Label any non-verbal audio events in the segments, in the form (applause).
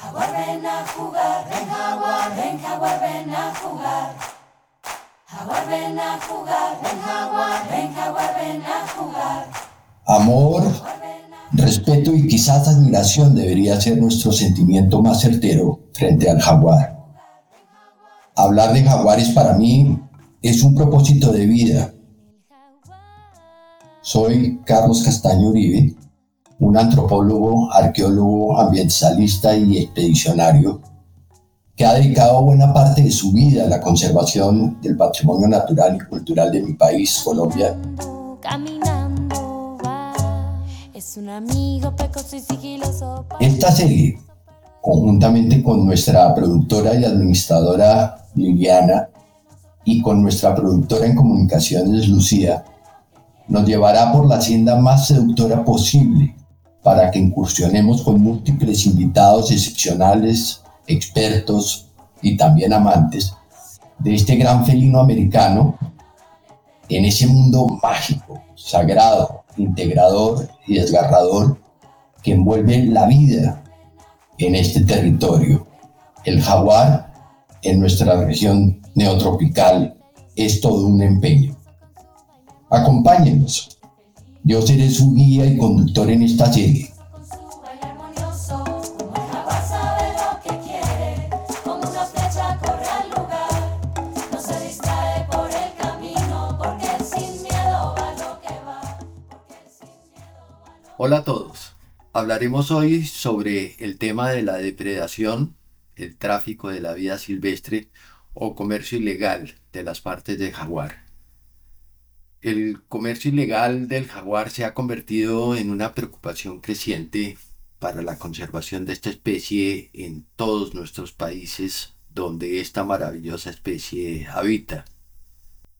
Jaguar ven a jugar, ven a jugar. A jugar, a jugar. Amor, respeto y quizás admiración debería ser nuestro sentimiento más certero frente al jaguar. Hablar de jaguares para mí es un propósito de vida. Soy Carlos Castaño Uribe, un antropólogo, arqueólogo, ambientalista y expedicionario que ha dedicado buena parte de su vida a la conservación del patrimonio natural y cultural de mi país, Colombia. Esta serie, conjuntamente con nuestra productora y administradora Liliana y con nuestra productora en comunicaciones Lucía, nos llevará por la hacienda más seductora posible para que incursionemos con múltiples invitados excepcionales, expertos y también amantes de este gran felino americano en ese mundo mágico, sagrado, integrador y desgarrador que envuelve la vida en este territorio. El jaguar en nuestra región neotropical es todo un empeño. Acompáñenos yo seré su guía y conductor en esta serie. Hola a todos. Hablaremos hoy sobre el tema de la depredación, el tráfico de la vida silvestre o comercio ilegal de las partes de jaguar. El comercio ilegal del jaguar se ha convertido en una preocupación creciente para la conservación de esta especie en todos nuestros países donde esta maravillosa especie habita.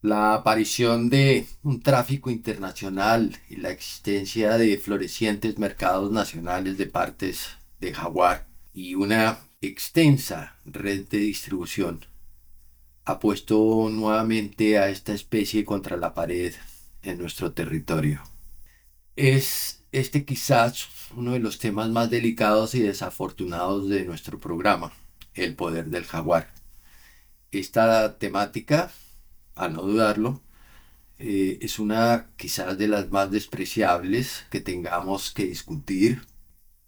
La aparición de un tráfico internacional y la existencia de florecientes mercados nacionales de partes de jaguar y una extensa red de distribución ha puesto nuevamente a esta especie contra la pared en nuestro territorio. Es este quizás uno de los temas más delicados y desafortunados de nuestro programa, el poder del jaguar. Esta temática, a no dudarlo, eh, es una quizás de las más despreciables que tengamos que discutir,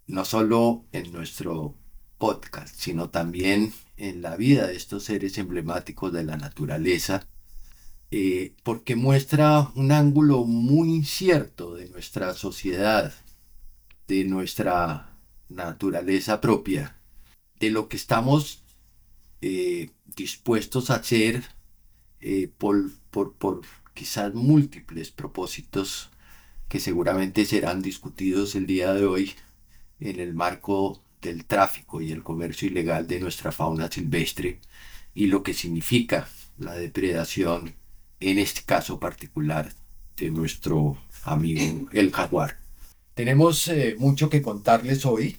no solo en nuestro podcast, sino también en la vida de estos seres emblemáticos de la naturaleza, eh, porque muestra un ángulo muy incierto de nuestra sociedad, de nuestra naturaleza propia, de lo que estamos eh, dispuestos a hacer eh, por, por, por quizás múltiples propósitos que seguramente serán discutidos el día de hoy en el marco del tráfico y el comercio ilegal de nuestra fauna silvestre y lo que significa la depredación, en este caso particular, de nuestro amigo (clears throat) el jaguar. Tenemos eh, mucho que contarles hoy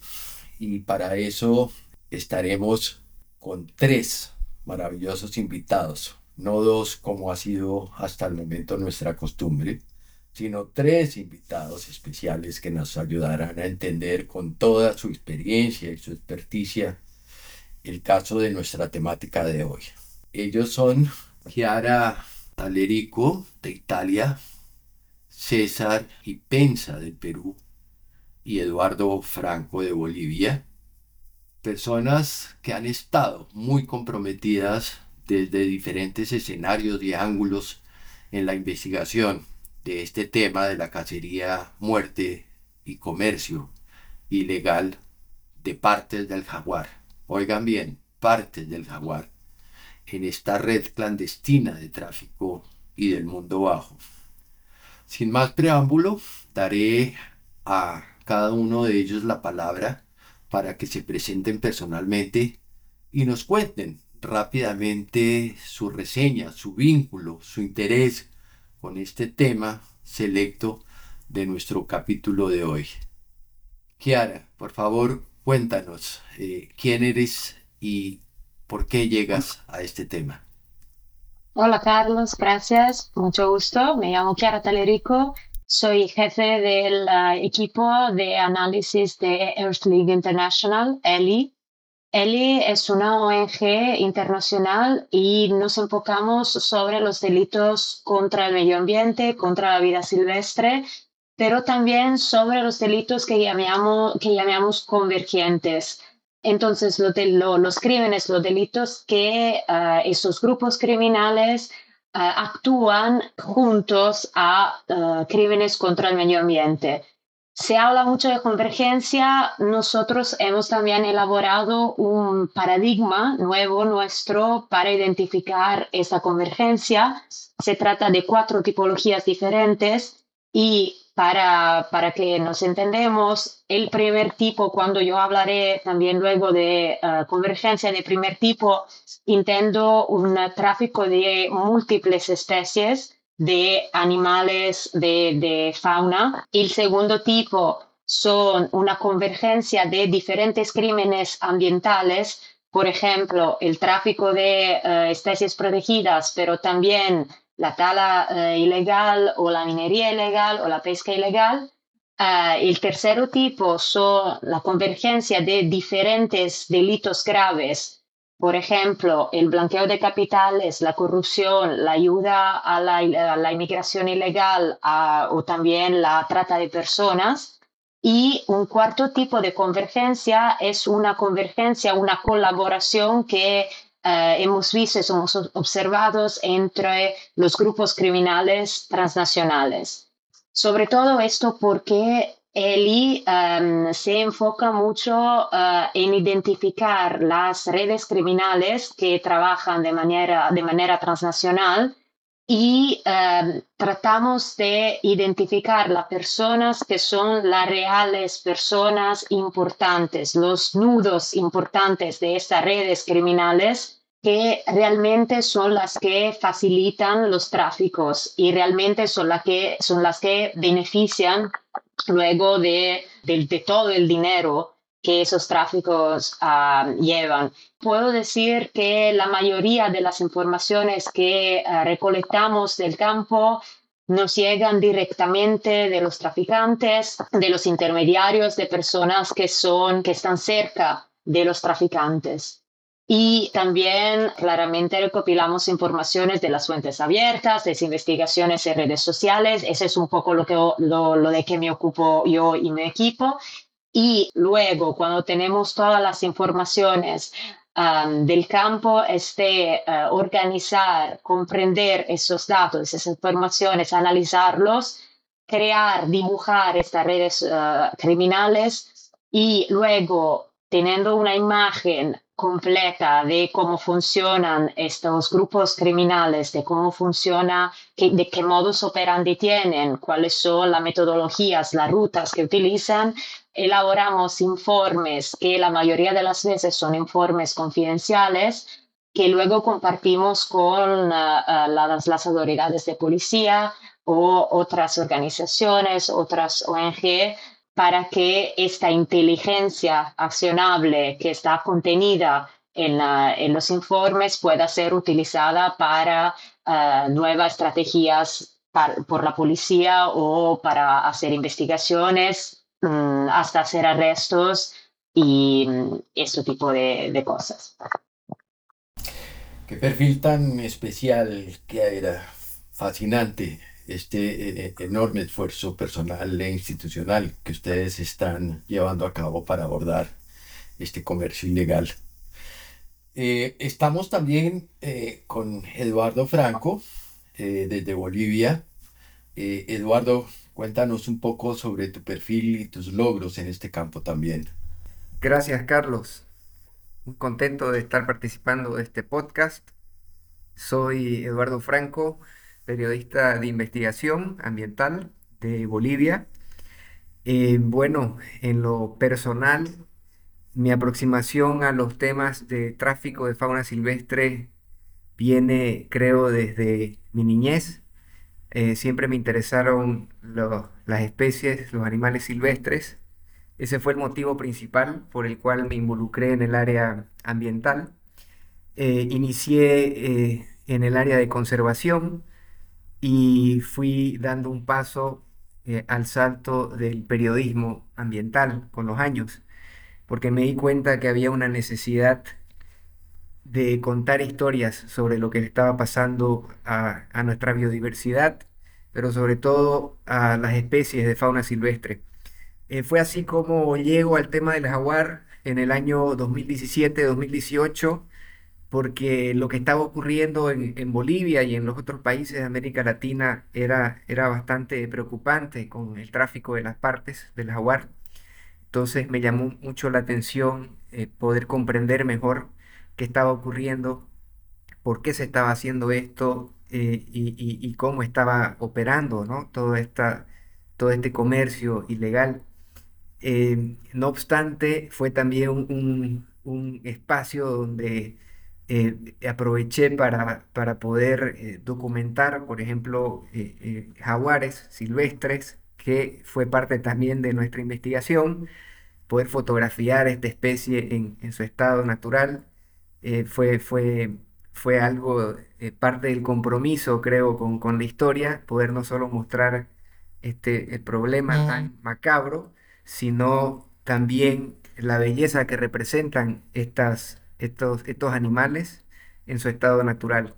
y para eso estaremos con tres maravillosos invitados, no dos como ha sido hasta el momento nuestra costumbre, sino tres invitados especiales que nos ayudarán a entender con toda su experiencia y su experticia el caso de nuestra temática de hoy. Ellos son Chiara Talerico de Italia, César y Pensa del Perú y Eduardo Franco de Bolivia, personas que han estado muy comprometidas desde diferentes escenarios y ángulos en la investigación de este tema de la cacería, muerte y comercio ilegal de partes del jaguar. Oigan bien, partes del jaguar en esta red clandestina de tráfico y del mundo bajo. Sin más preámbulo, daré a cada uno de ellos la palabra para que se presenten personalmente y nos cuenten rápidamente su reseña, su vínculo, su interés con este tema selecto de nuestro capítulo de hoy. Kiara, por favor, cuéntanos eh, quién eres y por qué llegas a este tema. Hola Carlos, gracias, mucho gusto. Me llamo Chiara Talerico, soy jefe del equipo de análisis de Earth League International, ELI, ELI es una ONG internacional y nos enfocamos sobre los delitos contra el medio ambiente, contra la vida silvestre, pero también sobre los delitos que llamamos, que llamamos convergentes. Entonces, los crímenes, los delitos que uh, esos grupos criminales uh, actúan juntos a uh, crímenes contra el medio ambiente. Se habla mucho de convergencia. Nosotros hemos también elaborado un paradigma nuevo nuestro para identificar esa convergencia. Se trata de cuatro tipologías diferentes y para, para que nos entendemos, el primer tipo, cuando yo hablaré también luego de uh, convergencia de primer tipo, intento un tráfico de múltiples especies de animales, de, de fauna. El segundo tipo son una convergencia de diferentes crímenes ambientales, por ejemplo, el tráfico de uh, especies protegidas, pero también la tala uh, ilegal o la minería ilegal o la pesca ilegal. Uh, el tercer tipo son la convergencia de diferentes delitos graves por ejemplo, el blanqueo de capitales, la corrupción, la ayuda a la, a la inmigración ilegal a, o también la trata de personas. Y un cuarto tipo de convergencia es una convergencia, una colaboración que eh, hemos visto somos observados entre los grupos criminales transnacionales. Sobre todo esto porque Eli um, se enfoca mucho uh, en identificar las redes criminales que trabajan de manera, de manera transnacional y um, tratamos de identificar las personas que son las reales personas importantes, los nudos importantes de estas redes criminales que realmente son las que facilitan los tráficos y realmente son, las que, son las que benefician luego de, todo el dinero que esos tráficos ah, llevan. Puedo decir que la mayoría de las informaciones que ah, recolectamos del campo nos llegan directamente de los traficantes, de los intermediarios, de personas que son, que están cerca de los traficantes. Y también claramente recopilamos informaciones de las fuentes abiertas, de investigaciones en redes sociales. Ese es un poco lo, que, lo, de que me ocupo yo y mi equipo. Y luego, cuando tenemos todas las informaciones um, del campo, es de uh, organizar, comprender esos datos, esas informaciones, analizarlos, crear, dibujar estas redes uh, criminales y luego, teniendo una imagen completa de cómo funcionan estos grupos criminales, de cómo funciona, de qué modos operandi tienen, cuáles son las metodologías, las rutas que utilizan, elaboramos informes que la mayoría de las veces son informes confidenciales que luego compartimos con uh, uh, las, las autoridades de policía o otras organizaciones, otras ONG para que esta inteligencia accionable que está contenida en, los informes pueda ser utilizada para eh, nuevas estrategias por la policía o para hacer investigaciones, mm, hasta hacer arrestos y mm, este tipo de, de cosas. Qué perfil tan especial que era, fascinante este eh, eh, enorme esfuerzo personal e institucional que ustedes están llevando a cabo para abordar este comercio ilegal. Eh, estamos también con Eduardo Franco desde Bolivia. Eduardo, cuéntanos un poco sobre tu perfil y tus logros en este campo también. Gracias, Carlos. Muy contento de estar participando de este podcast. Soy Eduardo Franco, periodista de investigación ambiental de Bolivia. Eh, bueno, en lo personal, mi aproximación a los temas de tráfico de fauna silvestre viene, creo, desde mi niñez. Eh, siempre me interesaron las especies, los animales silvestres. Ese fue el motivo principal por el cual me involucré en el área ambiental. Eh, inicié en el área de conservación, y fui dando un paso eh, al salto del periodismo ambiental con los años. porque me di cuenta que había una necesidad de contar historias sobre lo que le estaba pasando a, a nuestra biodiversidad, pero sobre todo a las especies de fauna silvestre. Eh, fue así como llego al tema del jaguar en el año 2017-2018, porque lo que estaba ocurriendo en, en Bolivia y en los otros países de América Latina era, era bastante preocupante con el tráfico de las partes del jaguar. Entonces me llamó mucho la atención eh, poder comprender mejor qué estaba ocurriendo, por qué se estaba haciendo esto eh, y, y- y cómo estaba operando, ¿no? Todo esta, todo este comercio ilegal. Eh, no obstante, fue también un, un- un espacio donde eh, aproveché para, para poder eh, documentar, por ejemplo, eh, eh, jaguares silvestres, que fue parte también de nuestra investigación, poder fotografiar esta especie en, en su estado natural. fue, fue, fue algo, parte del compromiso, creo, con, con la historia, poder no solo mostrar este, el problema tan macabro, sino también la belleza que representan estas, estos, estos animales en su estado natural.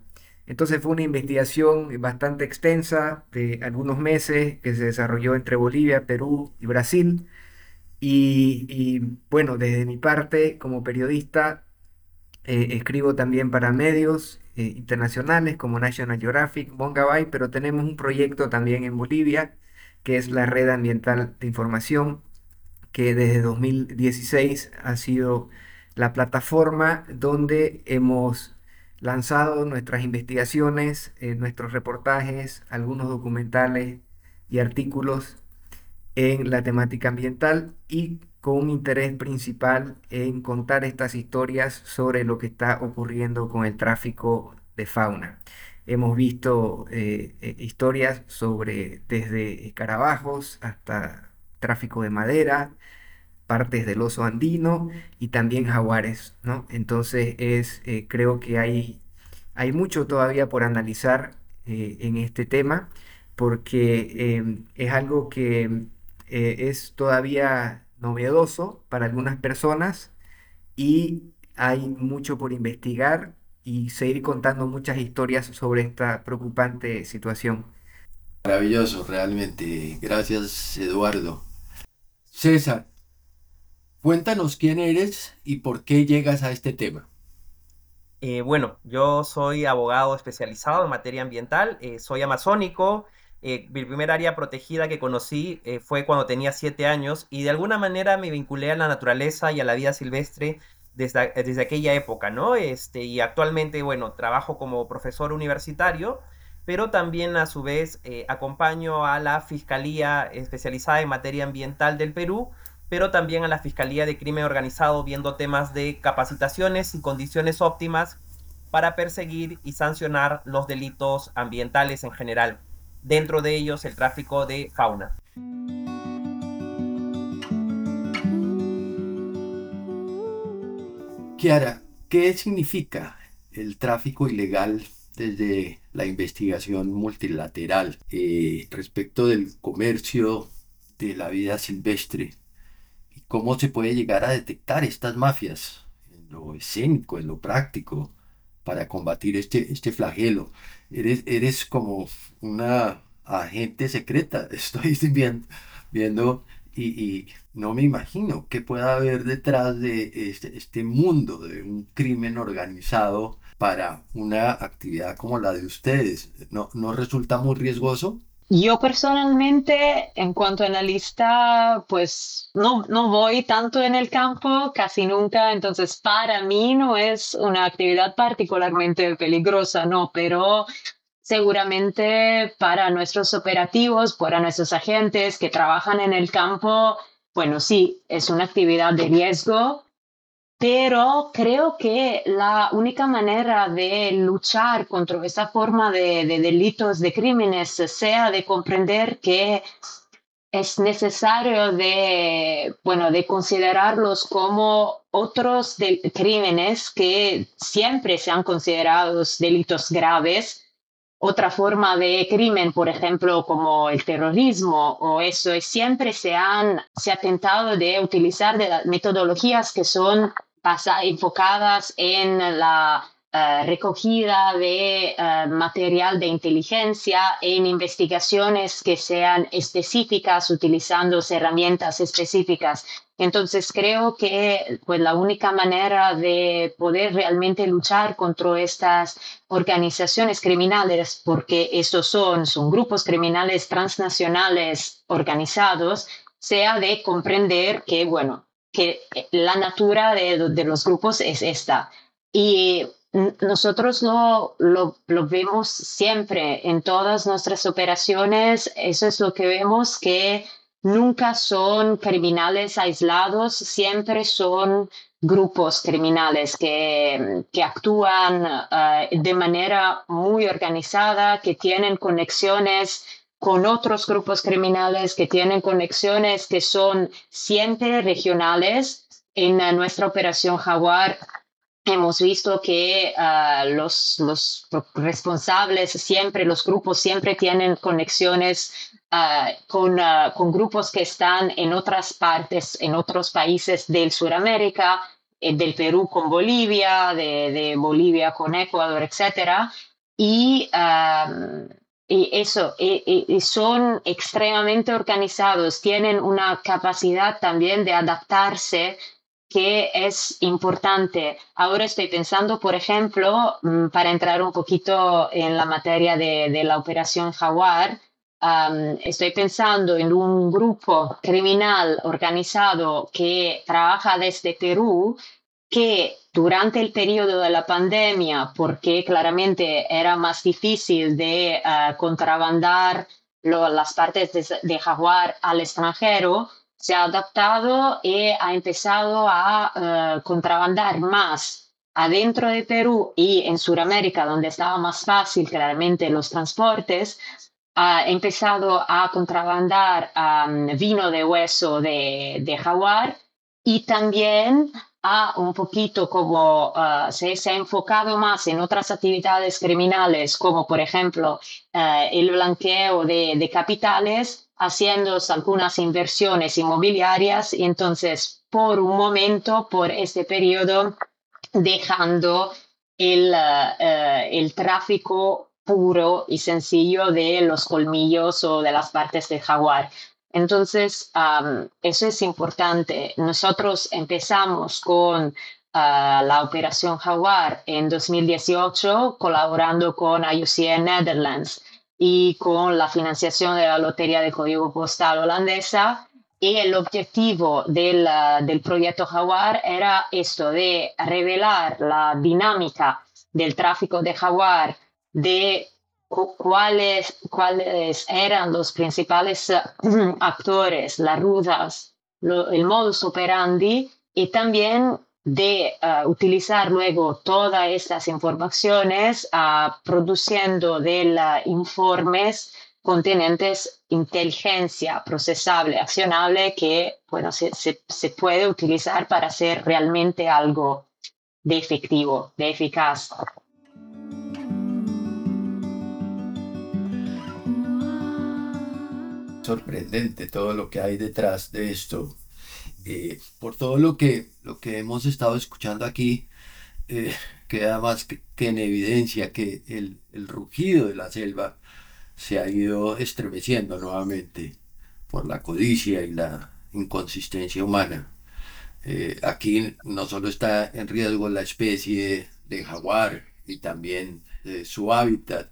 Entonces fue una investigación bastante extensa de algunos meses que se desarrolló entre Bolivia, Perú y Brasil. Y, bueno, desde mi parte como periodista, eh, escribo también para medios eh, internacionales como National Geographic, Mongabay, pero tenemos un proyecto también en Bolivia que es la Red Ambiental de Información que desde 2016 ha sido la plataforma donde hemos lanzado nuestras investigaciones, eh, nuestros reportajes, algunos documentales y artículos en la temática ambiental y con un interés principal en contar estas historias sobre lo que está ocurriendo con el tráfico de fauna. Hemos visto eh, eh, historias sobre desde escarabajos hasta tráfico de madera, partes del oso andino y también jaguares, ¿no? Entonces es, eh, creo que hay, hay mucho todavía por analizar eh, en este tema porque em, es algo que eh, es todavía novedoso para algunas personas y hay mucho por investigar y seguir contando muchas historias sobre esta preocupante situación. Maravilloso, realmente. Gracias, Eduardo. César, cuéntanos quién eres y por qué llegas a este tema. Eh, bueno, yo soy abogado especializado en materia ambiental, eh, soy amazónico. eh, mi primer área protegida que conocí eh, fue cuando tenía siete años y de alguna manera me vinculé a la naturaleza y a la vida silvestre desde, desde aquella época, ¿no? Este, y actualmente, bueno, trabajo como profesor universitario, pero también a su vez acompaño a la Fiscalía especializada en materia ambiental del Perú pero también a la Fiscalía de Crimen Organizado viendo temas de capacitaciones y condiciones óptimas para perseguir y sancionar los delitos ambientales en general, dentro de ellos el tráfico de fauna. Kiara, ¿qué significa el tráfico ilegal desde la investigación multilateral eh, respecto del comercio de la vida silvestre? ¿Y cómo se puede llegar a detectar estas mafias en lo escénico, en lo práctico, para combatir este, este flagelo? Eres, eres como una agente secreta, (laughs) estoy viendo, viendo y, y no me imagino qué pueda haber detrás de este, este mundo de un crimen organizado para una actividad como la de ustedes. ¿No, no resulta muy riesgoso? Yo personalmente, en cuanto a analista, pues no, no voy tanto en el campo, casi nunca, entonces para mí no es una actividad particularmente peligrosa, no, pero seguramente para nuestros operativos, para nuestros agentes que trabajan en el campo, bueno, sí, es una actividad de riesgo, pero creo que la única manera de luchar contra esta forma de, de delitos, de crímenes, sea de comprender que es necesario de, bueno, de considerarlos como otros de- crímenes que siempre se han considerado delitos graves. Otra forma de crimen, por ejemplo, como el terrorismo o eso, siempre se han se ha tentado de utilizar metodologías que son enfocadas en la eh, recogida de eh, material de inteligencia en investigaciones que sean específicas, utilizando herramientas específicas. Entonces creo que pues, la única manera de poder realmente luchar contra estas organizaciones criminales, porque estos son, son grupos criminales transnacionales organizados, sea de comprender que, bueno, que la natura de, los grupos es esta. Y nosotros lo, vemos siempre en todas nuestras operaciones. Eso es lo que vemos, que nunca son criminales aislados, siempre son grupos criminales que, que actúan eh, de manera muy organizada, que tienen conexiones con otros grupos criminales, que tienen conexiones que son siempre regionales. En nuestra operación Jaguar hemos visto que ah, los, los, responsables siempre, los grupos siempre tienen conexiones ah, con, ah, con, grupos que están en otras partes, en otros países del Suramérica, eh, del Perú con Bolivia, de, de Bolivia con Ecuador, etc. Y, y eso, y son extremadamente organizados, tienen una capacidad también de adaptarse que es importante. Ahora estoy pensando, por ejemplo, mm, para entrar un poquito en la materia de, la operación Jaguar, estoy pensando en un grupo criminal organizado que trabaja desde Perú, que durante el periodo de la pandemia, porque claramente era más difícil de uh, contrabandar las partes de Jaguar al extranjero, se ha adaptado y ha empezado a eh, contrabandar más adentro de Perú y en Sudamérica, donde estaba más fácil claramente los transportes, ha empezado a contrabandar vino de hueso de, de, jaguar y también ha un poquito como eh, se, ha enfocado más en otras actividades criminales, como por ejemplo eh, el blanqueo de, de capitales, haciendo algunas inversiones inmobiliarias y entonces por un momento, por este periodo, dejando el, eh, el tráfico puro y sencillo de los colmillos o de las partes del jaguar. Entonces, eso es importante. Nosotros empezamos con ah, la operación Jaguar en 2018 colaborando con IUCN Netherlands y con la financiación de la Lotería de Código Postal holandesa. Y el objetivo del, del proyecto Jaguar era esto, de revelar la dinámica del tráfico de Jaguar, de cuáles, cuáles eran los principales (clears throat) actores, las rutas, el modus operandi y también de uh, utilizar luego todas estas informaciones uh, produciendo de informes contenentes inteligencia procesable, accionable, que bueno, se, se, se, puede utilizar para hacer realmente algo de efectivo, de eficaz. Sorprendente todo lo que hay detrás de esto. Eh, por todo lo que, lo que hemos estado escuchando aquí, eh, queda más que, en evidencia que el, el, rugido de la selva se ha ido estremeciendo nuevamente por la codicia y la inconsistencia humana. Eh, aquí no solo está en riesgo la especie de jaguar y también su hábitat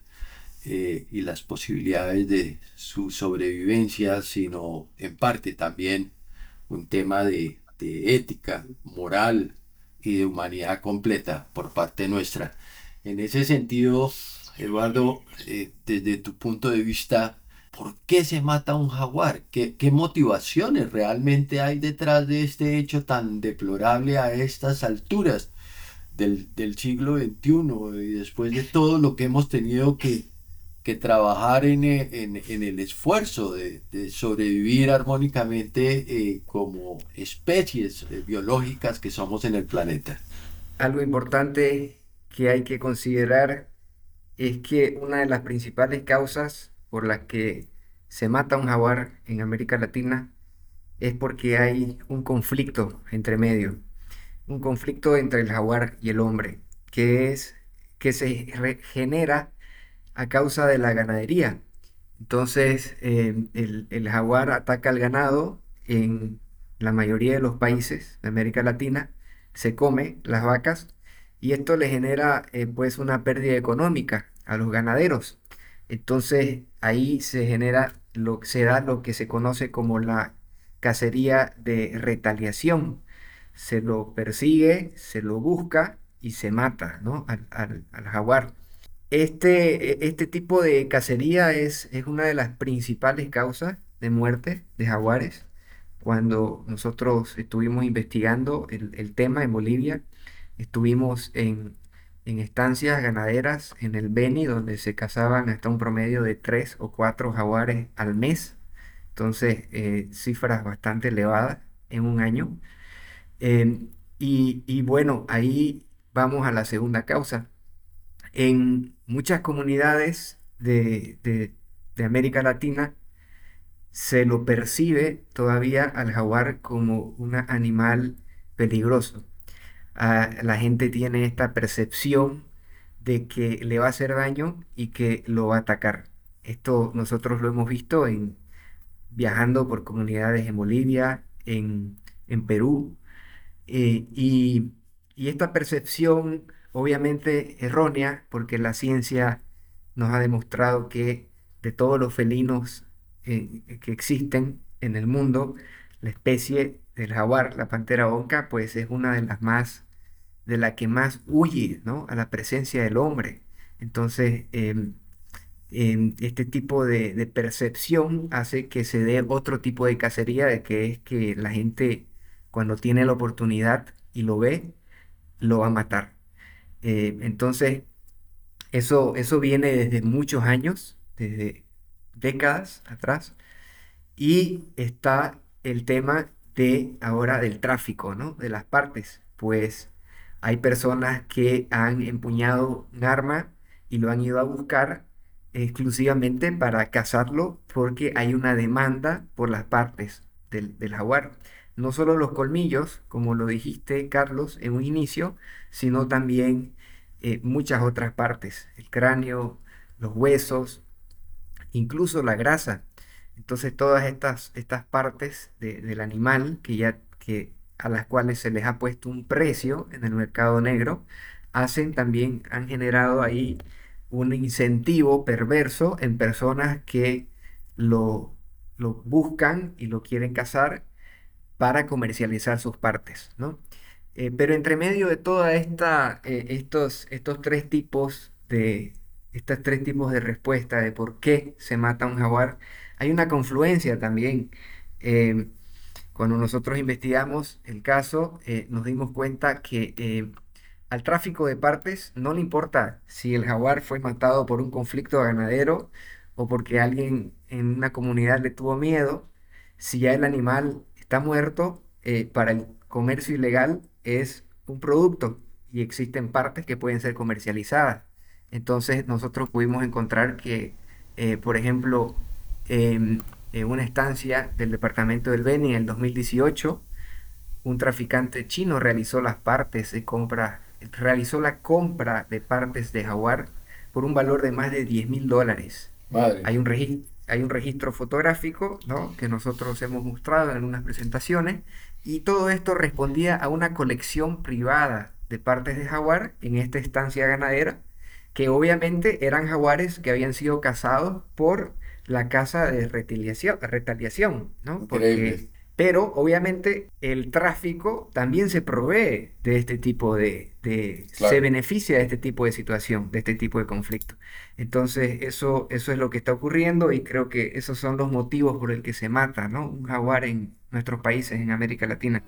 y las posibilidades de su sobrevivencia, sino en parte también un tema de, ética, moral y de humanidad completa por parte nuestra. En ese sentido, Eduardo, eh, desde tu punto de vista, ¿por qué se mata un jaguar? ¿Qué, ¿Qué, motivaciones realmente hay detrás de este hecho tan deplorable a estas alturas del, del siglo XXI y después de todo lo que hemos tenido que, que trabajar en, eh, en, en el esfuerzo de, de sobrevivir armónicamente eh, como especies eh, biológicas que somos en el planeta. Algo importante que hay que considerar es que una de las principales causas por las que se mata un jaguar en América Latina es porque hay un conflicto entre medio, un conflicto entre el jaguar y el hombre, que es que se genera a causa de la ganadería. Entonces, el, el jaguar ataca al ganado en la mayoría de los países de América Latina, se come las vacas y esto le genera eh, pues una pérdida económica a los ganaderos. Entonces ahí se genera lo se da lo que se conoce como la cacería de retaliación. Se lo persigue, se lo busca y se mata ¿no? al, al, jaguar. Este, e, este tipo de cacería es, es una de las principales causas de muerte de jaguares. Cuando nosotros estuvimos investigando el, el tema en Bolivia, Estuvimos en, estancias ganaderas en el Beni, donde se cazaban hasta un promedio de tres o cuatro jaguares al mes. Entonces, eh, cifras bastante elevadas en un año. Em, y, bueno, ahí vamos a la segunda causa. En muchas comunidades de, de América Latina se lo percibe todavía al jaguar como un animal peligroso la gente tiene esta percepción de que le va a hacer daño y que lo va a atacar. Esto nosotros lo hemos visto en viajando por comunidades en Bolivia, en, Perú, eh, y, esta percepción obviamente errónea, porque la ciencia nos ha demostrado que de todos los felinos eh, que existen en el mundo, la especie del jaguar, la pantera onca, pues es una de las más, de la que más huye, ¿no? A la presencia del hombre. Entonces, em, em, este tipo de, percepción hace que se dé otro tipo de cacería, de que es que la gente cuando tiene la oportunidad y lo ve, lo va a matar. Eh, entonces, eso, eso viene desde muchos años, desde décadas atrás, y está el tema de ahora del tráfico, ¿no? De las partes, pues hay personas que han empuñado un arma y lo han ido a buscar exclusivamente para cazarlo porque hay una demanda por las partes del, jaguar. No solo los colmillos, como lo dijiste, Carlos, en un inicio, sino también eh, muchas otras partes, el cráneo, los huesos, incluso la grasa. Entonces todas estas, estas partes del animal que ya, que, a las cuales se les ha puesto un precio en el mercado negro, hacen también, han generado ahí un incentivo perverso en personas que lo, lo buscan y lo quieren cazar para comercializar sus partes, ¿no? Eh, pero entre medio de toda esta, eh, estos, estos tres tipos de, estos tres tipos de respuesta de por qué se mata un jaguar, hay una confluencia también. Eh, cuando nosotros investigamos el caso, eh, nos dimos cuenta que al tráfico de partes no le importa si el jaguar fue matado por un conflicto ganadero o porque alguien en una comunidad le tuvo miedo. Si ya el animal está muerto, para el comercio ilegal es un producto y existen partes que pueden ser comercializadas. Entonces nosotros pudimos encontrar que, por ejemplo, en una estancia del departamento del Beni en el 2018, un traficante chino realizó las partes de compra, realizó la compra de partes de jaguar por un valor de más de 10 mil dólares. Hay un, hay un registro fotográfico ¿no? que nosotros hemos mostrado en algunas presentaciones y todo esto respondía a una colección privada de partes de jaguar en esta estancia ganadera que obviamente eran jaguares que habían sido cazados por la casa de retaliación, retaliación ¿no? Porque, pero obviamente el tráfico también se provee de este tipo de, se beneficia de este tipo de situación, de este tipo de conflicto. Entonces eso, eso es lo que está ocurriendo y creo que esos son los motivos por el que se mata, ¿no? Un jaguar en nuestros países, en América Latina.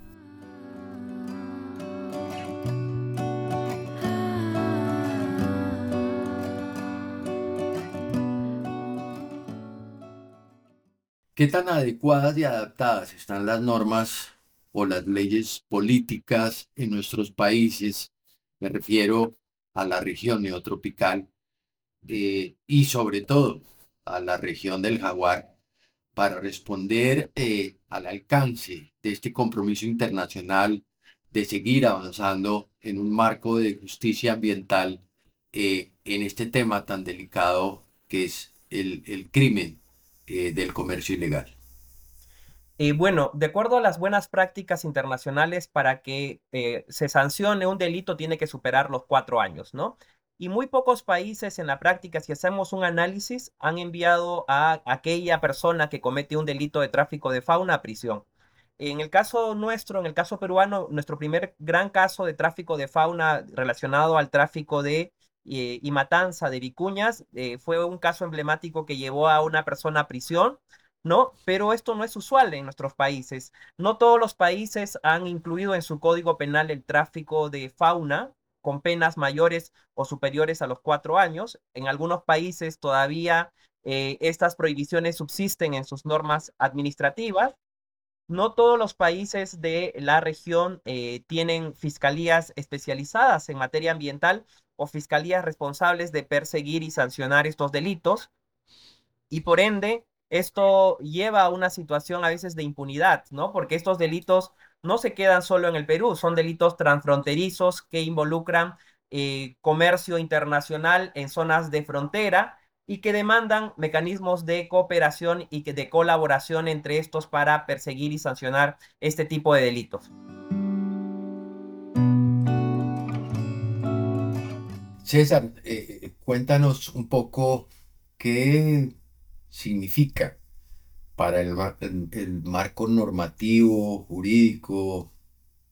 ¿Qué tan adecuadas y adaptadas están las normas o las leyes políticas en nuestros países? Me refiero a la región neotropical eh, y sobre todo a la región del jaguar para responder eh, al alcance de este compromiso internacional de seguir avanzando en un marco de justicia ambiental eh, en este tema tan delicado que es el, el crimen del comercio ilegal. Y bueno, de acuerdo a las buenas prácticas internacionales, para que se sancione un delito tiene que superar los cuatro años, ¿no? y muy pocos países en la práctica, si hacemos un análisis, han enviado a aquella persona que comete un delito de tráfico de fauna a prisión. En el caso nuestro, en el caso peruano, nuestro primer gran caso de tráfico de fauna relacionado al tráfico de eh, y matanza de vicuñas eh, fue un caso emblemático que llevó a una persona a prisión, ¿no? Pero esto no es usual en nuestros países. No todos los países han incluido en su código penal el tráfico de fauna, con penas mayores o superiores a los cuatro años. En algunos países todavía eh, estas prohibiciones subsisten en sus normas administrativas. No todos los países de la región tienen fiscalías especializadas en materia ambiental o fiscalías responsables de perseguir y sancionar estos delitos. Y por ende, esto lleva a una situación a veces de impunidad, ¿no? Porque estos delitos no se quedan solo en el Perú, son delitos transfronterizos que involucran eh, comercio internacional en zonas de frontera y que demandan mecanismos de cooperación y de colaboración entre estos para perseguir y sancionar este tipo de delitos. César, eh, cuéntanos un poco qué significa para el, marco normativo, jurídico,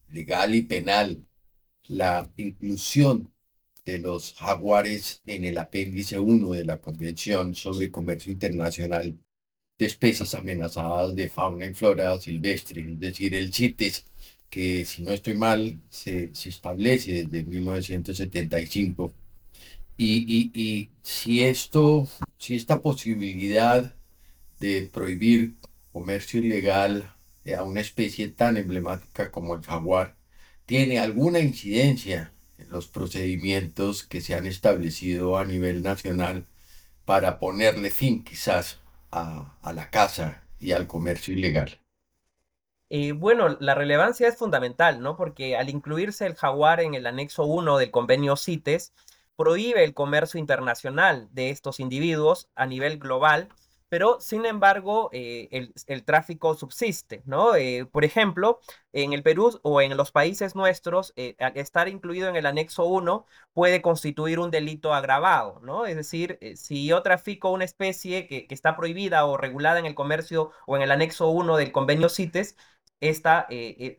legal y penal la inclusión de los jaguares en el apéndice 1 de la Convención sobre Comercio Internacional de especies amenazadas de fauna y flora silvestre, es decir, el CITES, que si no estoy mal, se establece desde 1975. Y, y, y si esto, si esta posibilidad de prohibir comercio ilegal a una especie tan emblemática como el jaguar tiene alguna incidencia en los procedimientos que se han establecido a nivel nacional para ponerle fin quizás a, la caza y al comercio ilegal. Eh, bueno, la relevancia es fundamental, ¿no? Porque al incluirse el jaguar en el anexo 1 del convenio CITES, prohíbe el comercio internacional de estos individuos a nivel global pero sin embargo eh, el, tráfico subsiste, ¿no? Eh, por ejemplo, en el Perú o en los países nuestros, eh, estar incluido en el anexo 1 puede constituir un delito agravado, ¿no? Es decir, si yo trafico una especie que, que, está prohibida o regulada en el comercio o en el anexo 1 del convenio CITES, esta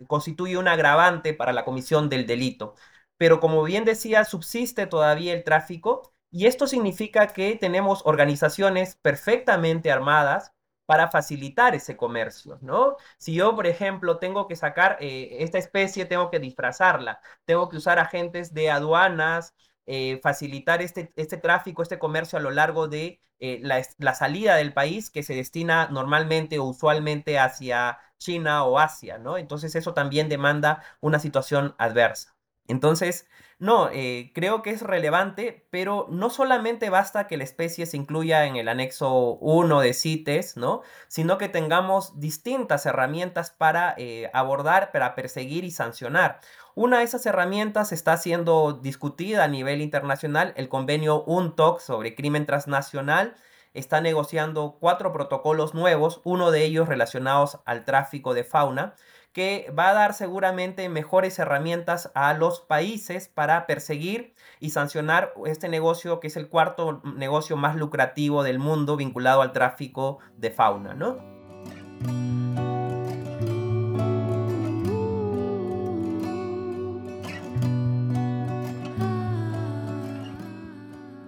constituye un agravante para la comisión del delito. Pero como bien decía, subsiste todavía el tráfico y esto significa que tenemos organizaciones perfectamente armadas para facilitar ese comercio, ¿no? Si yo, por ejemplo, tengo que sacar eh, esta especie, tengo que disfrazarla, tengo que usar agentes de aduanas, eh, facilitar este, este tráfico, este comercio a lo largo de eh, la, la, salida del país que se destina normalmente o usualmente hacia China o Asia, ¿no? Entonces eso también demanda una situación adversa. Entonces, no, eh, creo que es relevante, pero no solamente basta que la especie se incluya en el anexo 1 de CITES, ¿no? Sino que tengamos distintas herramientas para eh, abordar, para perseguir y sancionar. Una de esas herramientas está siendo discutida a nivel internacional, el convenio UNTOC sobre crimen transnacional está negociando cuatro protocolos nuevos, uno de ellos relacionados al tráfico de fauna que va a dar seguramente mejores herramientas a los países para perseguir y sancionar este negocio que es el cuarto negocio más lucrativo del mundo vinculado al tráfico de fauna, ¿no?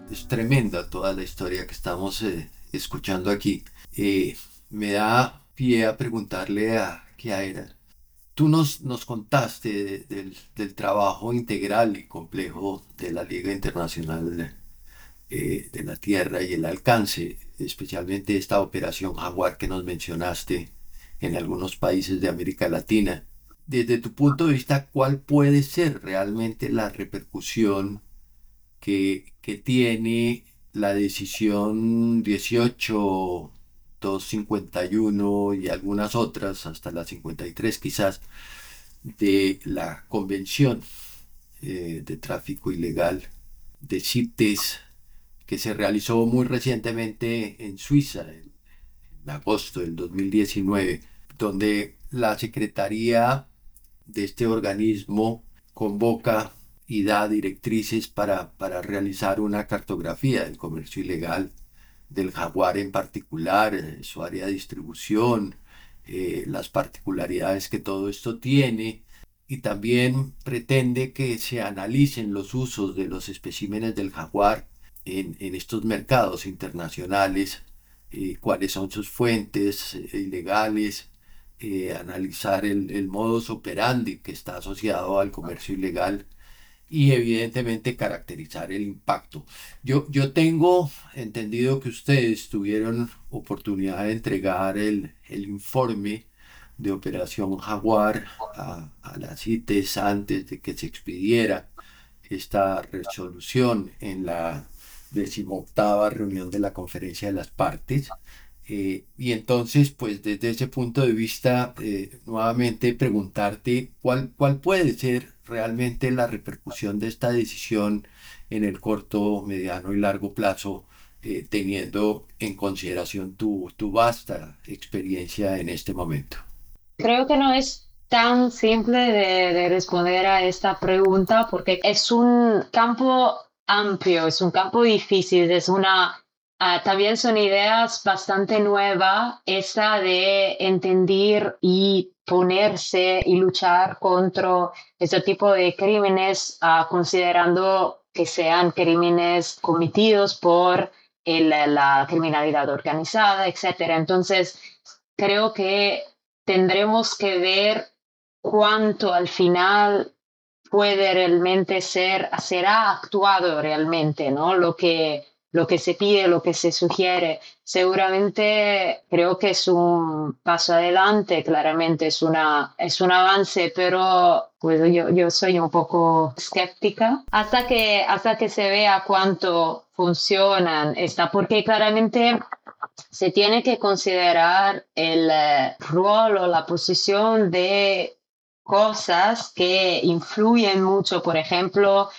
Es tremenda toda la historia que estamos eh, escuchando aquí. Eh, me da pie a preguntarle a Kiaira Tú nos, nos contaste del, trabajo integral y complejo de la Liga Internacional eh, de la Tierra y el alcance, especialmente esta operación Jaguar que nos mencionaste en algunos países de América Latina. Desde tu punto de vista, ¿cuál puede ser realmente la repercusión que, que tiene la decisión 18 251 y algunas otras, hasta la 53 quizás, de la Convención eh, de Tráfico Ilegal de CITES, que se realizó muy recientemente en Suiza, en, agosto del 2019, donde la Secretaría de este organismo convoca y da directrices para, para realizar una cartografía del comercio ilegal del jaguar en particular, eh, su área de distribución, eh, las particularidades que todo esto tiene. Y también pretende que se analicen los usos de los especímenes del jaguar en, estos mercados internacionales, eh, cuáles son sus fuentes ilegales, analizar el, el modus operandi que está asociado al comercio ilegal y evidentemente caracterizar el impacto. Yo, yo tengo entendido que ustedes tuvieron oportunidad de entregar el, el informe de Operación Jaguar a, a las CITES antes de que se expidiera esta resolución en la decimoctava reunión de la conferencia de las partes. Eh, y entonces, pues desde ese punto de vista, eh, nuevamente preguntarte cuál, cuál puede ser realmente la repercusión de esta decisión en el corto, mediano y largo plazo, eh, teniendo en consideración tu, tu vasta experiencia en este momento? Creo que no es tan simple de, de, responder a esta pregunta porque es un campo amplio, es un campo difícil, es una... Uh, también son ideas bastante nuevas, esta de entender y ponerse y luchar contra este tipo de crímenes, uh, considerando que sean crímenes cometidos por el, la criminalidad organizada, etc. Entonces, creo que tendremos que ver cuánto al final puede realmente ser, será actuado realmente, ¿no? Lo que lo que se pide, lo que se sugiere. Seguramente creo que es un paso adelante, claramente es, una, es un avance, pero pues yo, yo soy un poco escéptica hasta que, hasta que se vea cuánto funcionan, está, porque claramente se tiene que considerar el eh, rol o la posición de cosas que influyen mucho, por ejemplo,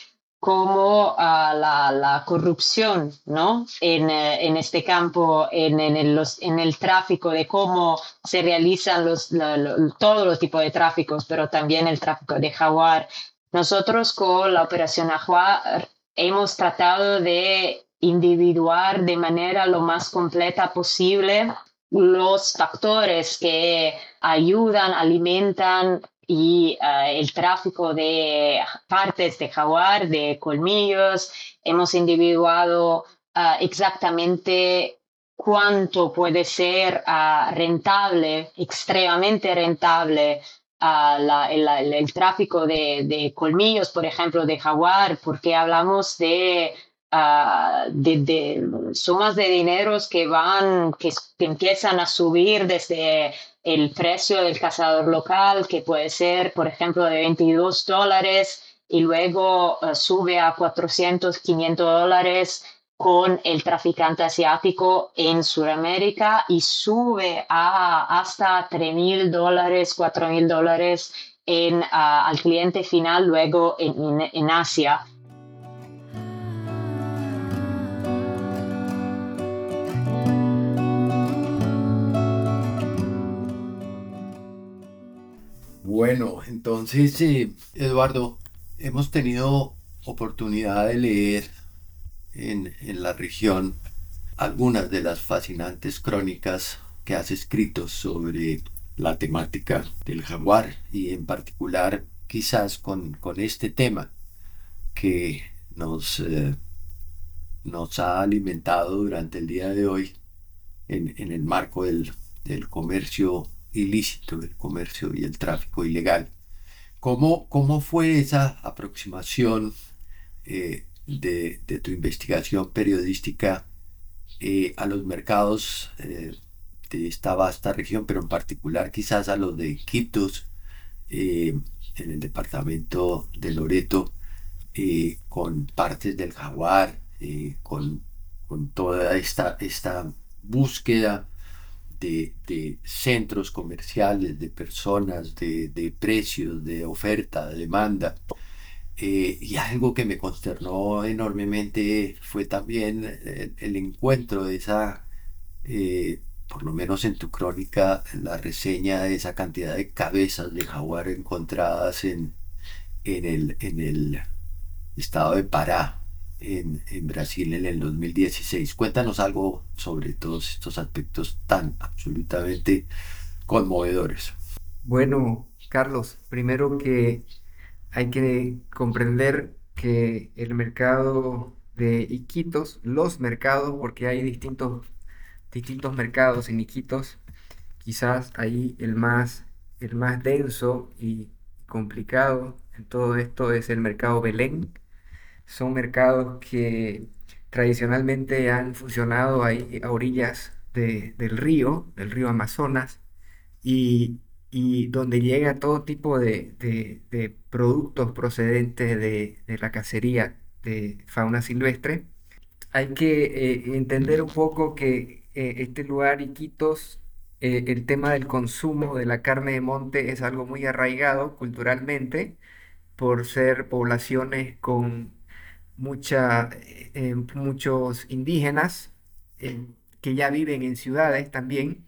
como uh, la, la, corrupción ¿no? en, eh, en este campo, en, en, el, los, en, el, tráfico, de cómo se realizan los, la, lo, todos los tipos de tráficos, pero también el tráfico de jaguar. Nosotros con la operación Jaguar hemos tratado de individuar de manera lo más completa posible los factores que ayudan, alimentan y uh, el tráfico de partes de jaguar, de colmillos. Hemos individuado uh, exactamente cuánto puede ser uh, rentable, extremadamente rentable la, el, el, tráfico de, de, colmillos, por ejemplo, de jaguar, porque hablamos de, de, de sumas de dineros que van, que, que empiezan a subir desde el precio del cazador local, que puede ser, por ejemplo, de 22 dólares y luego uh, sube a 400, 500 dólares con el traficante asiático en Sudamérica y sube a hasta 3 mil dólares, 4 mil dólares en, uh, al cliente final luego en, en, en Asia. Bueno, entonces, eh, Eduardo, hemos tenido oportunidad de leer en, la región algunas de las fascinantes crónicas que has escrito sobre la temática del jaguar y en particular quizás con, este tema que nos, eh, nos ha alimentado durante el día de hoy en, el marco del comercio ilícito del comercio y el tráfico ilegal. ¿Cómo, cómo fue esa aproximación eh, de, tu investigación periodística eh, a los mercados eh, de esta vasta región, pero en particular quizás a los de Quibdus, en el departamento de Loreto, con partes del jaguar, con, con toda esta, esta búsqueda de, centros comerciales, de personas, de, precios, de oferta, de demanda. Eh, y algo que me consternó enormemente fue también el, el encuentro de esa, eh, por lo menos en tu crónica, la reseña de esa cantidad de cabezas de jaguar encontradas en, en, el, en el estado de Pará, en, Brasil en el 2016. Cuéntanos algo sobre todos estos aspectos tan absolutamente conmovedores. Bueno, Carlos, primero que hay que comprender que el mercado de Iquitos, los mercados, porque hay distintos, distintos mercados en Iquitos, quizás ahí el más, el más denso y complicado en todo esto es el mercado Belén. Son mercados que tradicionalmente han funcionado ahí a orillas de, del río, del río Amazonas, y y donde llega todo tipo de, productos procedentes de, la cacería de fauna silvestre. Hay que eh, entender un poco que eh, este lugar, Iquitos, eh, el tema del consumo de la carne de monte es algo muy arraigado culturalmente por ser poblaciones con mucha, muchos indígenas que ya viven en ciudades también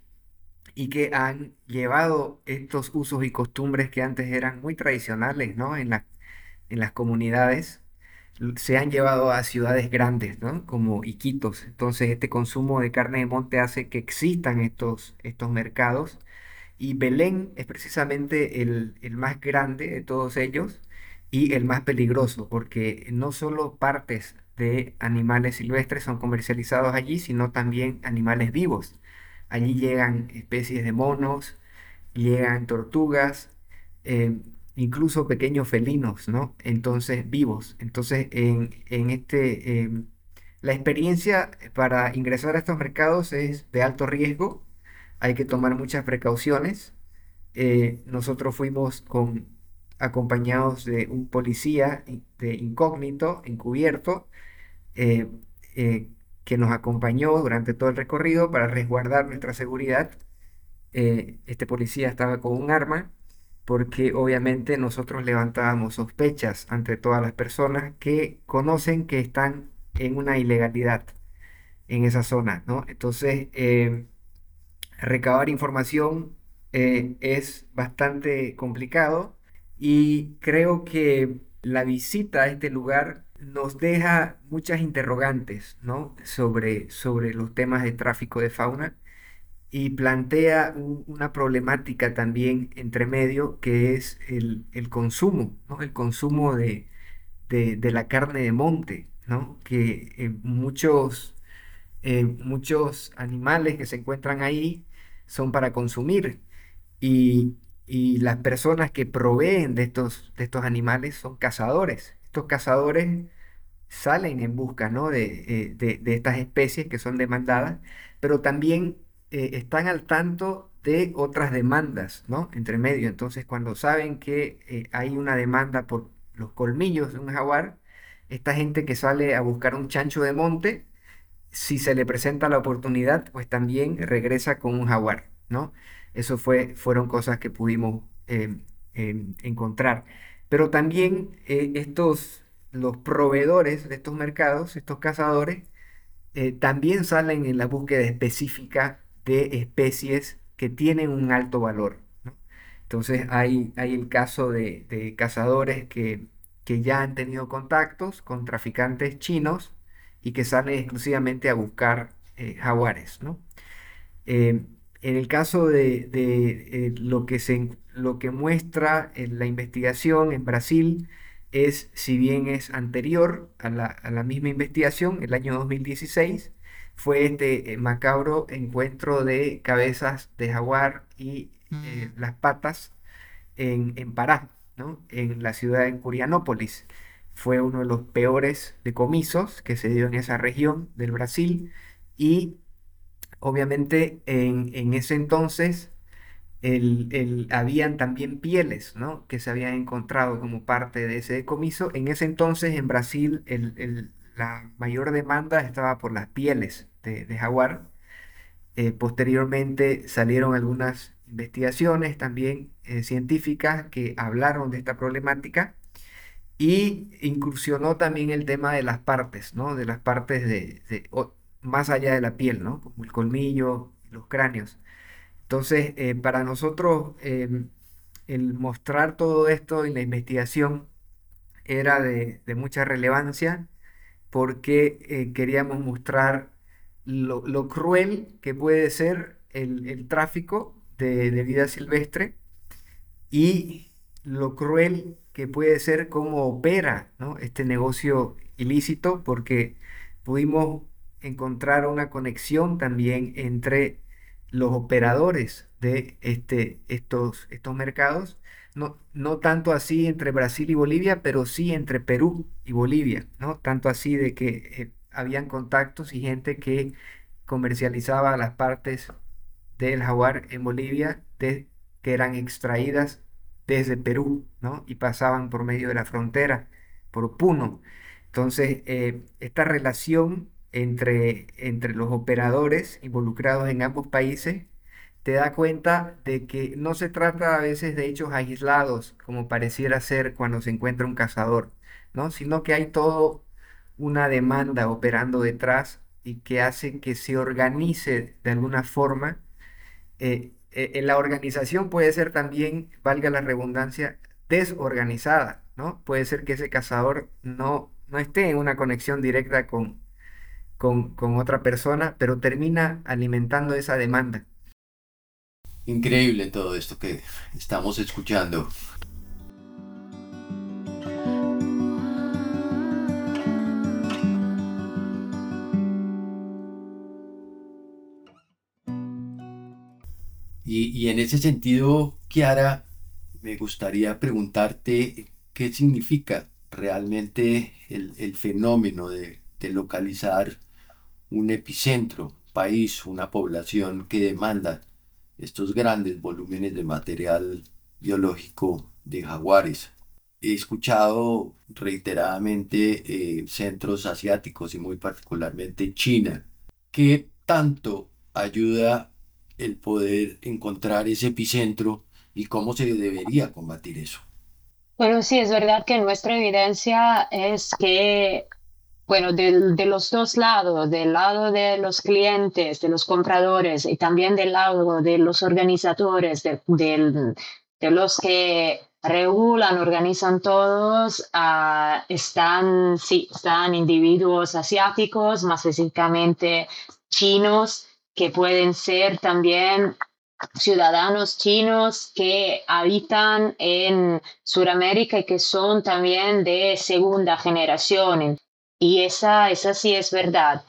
y que han llevado estos usos y costumbres que antes eran muy tradicionales, ¿no? En en las comunidades, se han llevado a ciudades grandes, ¿no? Como Iquitos. Entonces, este consumo de carne de monte hace que existan estos, estos mercados. Y Belén es precisamente el, el más grande de todos ellos y el más peligroso, porque no solo partes de animales silvestres son comercializados allí, sino también animales vivos. Allí llegan especies de monos, llegan tortugas, eh, incluso pequeños felinos, ¿no? Entonces, vivos. Entonces, en, este, em, la experiencia para ingresar a estos mercados es de alto riesgo, hay que tomar muchas precauciones. Eh, nosotros fuimos con, acompañados de un policía de incógnito, encubierto, eh, que nos acompañó durante todo el recorrido para resguardar nuestra seguridad. Eh, este policía estaba con un arma porque obviamente nosotros levantábamos sospechas ante todas las personas que conocen que están en una ilegalidad en esa zona, ¿no? Entonces, eh, recabar información eh, es bastante complicado y creo que la visita a este lugar nos deja muchas interrogantes ¿no? sobre, sobre los temas de tráfico de fauna y plantea una problemática también entre medio que es el, consumo, ¿no? el consumo de, la carne de monte, ¿no? que eh, muchos, eh, muchos animales que se encuentran ahí son para consumir y, y las personas que proveen de estos, de estos animales son cazadores estos cazadores salen en busca eh, de, estas especies que son demandadas, pero también eh, están al tanto de otras demandas, ¿no? Entre medio. Entonces, cuando saben que eh, hay una demanda por los colmillos de un jaguar, esta gente que sale a buscar un chancho de monte, si se le presenta la oportunidad, pues también regresa con un jaguar, ¿no? Eso fue, fueron cosas que pudimos em, em, encontrar. Pero también eh, estos, los proveedores de estos mercados, estos cazadores, eh, también salen en la búsqueda específica de especies que tienen un alto valor. Entonces hay, hay el caso de, cazadores que, ya han tenido contactos con traficantes chinos y que salen exclusivamente a buscar eh, jaguares. En el caso de, lo que se lo que muestra en la investigación en Brasil es, si bien es anterior a la, misma investigación, el año 2016, fue este eh, macabro encuentro de cabezas de jaguar y eh, mm. las patas en, Pará, en la ciudad de Curianópolis. Fue uno de los peores decomisos que se dio en esa región del Brasil y obviamente en, en ese entonces el, habían también pieles que se habían encontrado como parte de ese decomiso. En ese entonces en Brasil la mayor demanda estaba por las pieles de, de jaguar. Eh, posteriormente salieron algunas investigaciones también eh, científicas que hablaron de esta problemática y incursionó también el tema de las partes, ¿no? De las partes de, más allá de la piel, ¿no? Como el colmillo, los cráneos. Entonces, eh, para nosotros, em, el mostrar todo esto en la investigación era de, mucha relevancia porque eh, queríamos mostrar lo, cruel que puede ser el, tráfico de, de, vida silvestre y lo cruel que puede ser cómo opera ¿no? este negocio ilícito, porque pudimos encontrar una conexión también entre los operadores de este, estos, estos mercados, no, no tanto así entre Brasil y Bolivia, pero sí entre Perú y Bolivia, ¿no? Tanto así de que eh, habían contactos y gente que comercializaba las partes del jaguar en Bolivia que eran extraídas desde Perú, ¿no? Y pasaban por medio de la frontera, por Puno. Entonces, eh, esta relación entre, entre los operadores involucrados en ambos países te da cuenta de que no se trata a veces de hechos aislados, como pareciera ser cuando se encuentra un cazador, ¿no? Sino que hay todo una demanda operando detrás y que hace que se organice de alguna forma eh, eh, la organización puede ser también, valga la redundancia, desorganizada, ¿no? Puede ser que ese cazador no, no esté en una conexión directa con, con, otra persona, pero termina alimentando esa demanda. Increíble todo esto que estamos escuchando. Y, en ese sentido, Kiara, me gustaría preguntarte qué significa realmente el, fenómeno de, localizar un epicentro, país, una población que demanda estos grandes volúmenes de material biológico de jaguares. He escuchado reiteradamente eh, centros asiáticos y muy particularmente China. ¿Qué tanto ayuda el poder encontrar ese epicentro y cómo se debería combatir eso. Bueno, sí, es verdad que nuestra evidencia es que, bueno, de, de, los dos lados, del lado de los clientes, de los compradores y también del lado de los organizadores, de, de los que regulan, organizan todos, uh, están, sí, están individuos asiáticos, más específicamente chinos, que pueden ser también ciudadanos chinos que habitan en Sudamérica y que son también de segunda generación. Y esa, esa sí es verdad.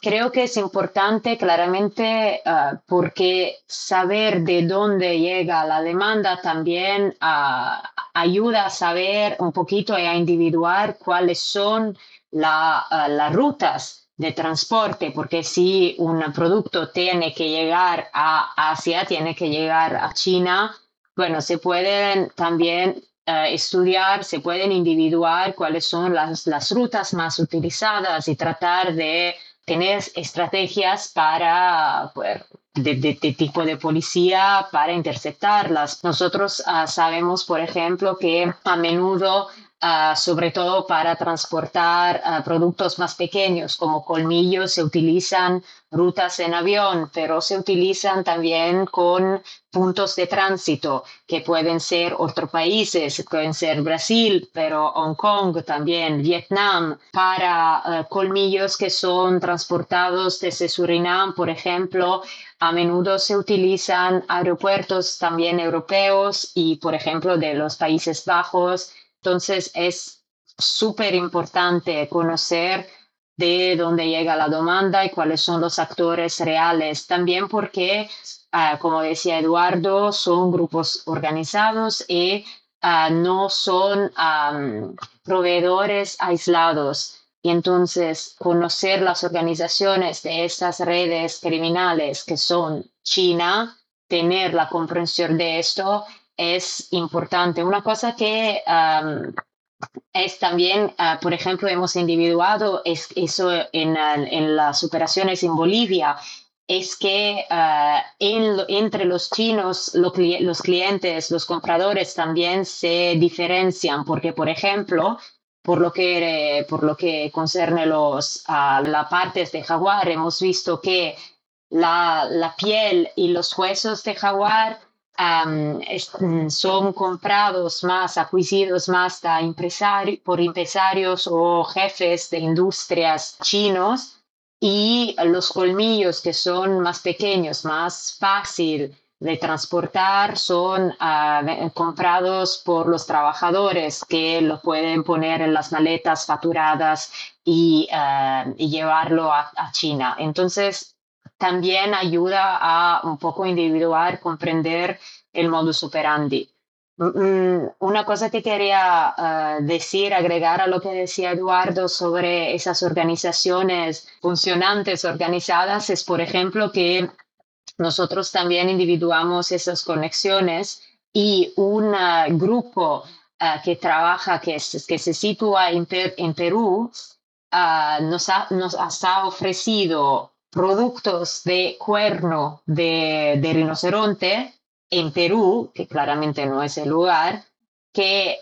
Creo que es importante claramente ah, porque saber de dónde llega la demanda también ah, ayuda a saber un poquito y a individuar cuáles son ah, las rutas de transporte, porque si un producto tiene que llegar a Asia, tiene que llegar a China, bueno, se pueden también eh, estudiar, se pueden individuar cuáles son las, las rutas más utilizadas y tratar de tener estrategias para, pues, de, de, tipo de policía para interceptarlas. Nosotros ah, sabemos, por ejemplo, que a menudo Ah, sobre todo para transportar ah, productos más pequeños como colmillos, se utilizan rutas en avión, pero se utilizan también con puntos de tránsito que pueden ser otros países, pueden ser Brasil, pero Hong Kong también, Vietnam, para ah, colmillos que son transportados desde Surinam, por ejemplo, a menudo se utilizan aeropuertos también europeos y, por ejemplo, de los Países Bajos entonces es súper importante conocer de dónde llega la demanda y cuáles son los actores reales. También porque, ah, como decía Eduardo, son grupos organizados y ah, no son proveedores aislados. Y entonces conocer las organizaciones de estas redes criminales que son China, tener la comprensión de esto es importante. Una cosa que es también, uh, por ejemplo, hemos individuado es, eso en, en, las operaciones en Bolivia, es que en, entre los chinos lo, los clientes, los compradores también se diferencian, porque, por ejemplo, por lo que, por lo que concerne los, a las partes de jaguar, hemos visto que la, la piel y los huesos de jaguar son comprados más, adquiridos más por empresarios o jefes de industrias chinos y los colmillos que son más pequeños, más fácil de transportar son uh, comprados por los trabajadores que lo pueden poner en las maletas facturadas y, y llevarlo a, China. Entonces, también ayuda a un poco individuar, comprender el modus operandi. Mm, una cosa que quería uh, decir, agregar a lo que decía Eduardo sobre esas organizaciones funcionantes, organizadas, es, por ejemplo, que nosotros también individuamos esas conexiones y un uh, grupo uh, que trabaja, que, que se sitúa en, en Perú, nos, ha, nos ha ofrecido productos de cuerno de, rinoceronte en Perú, que claramente no es el lugar, que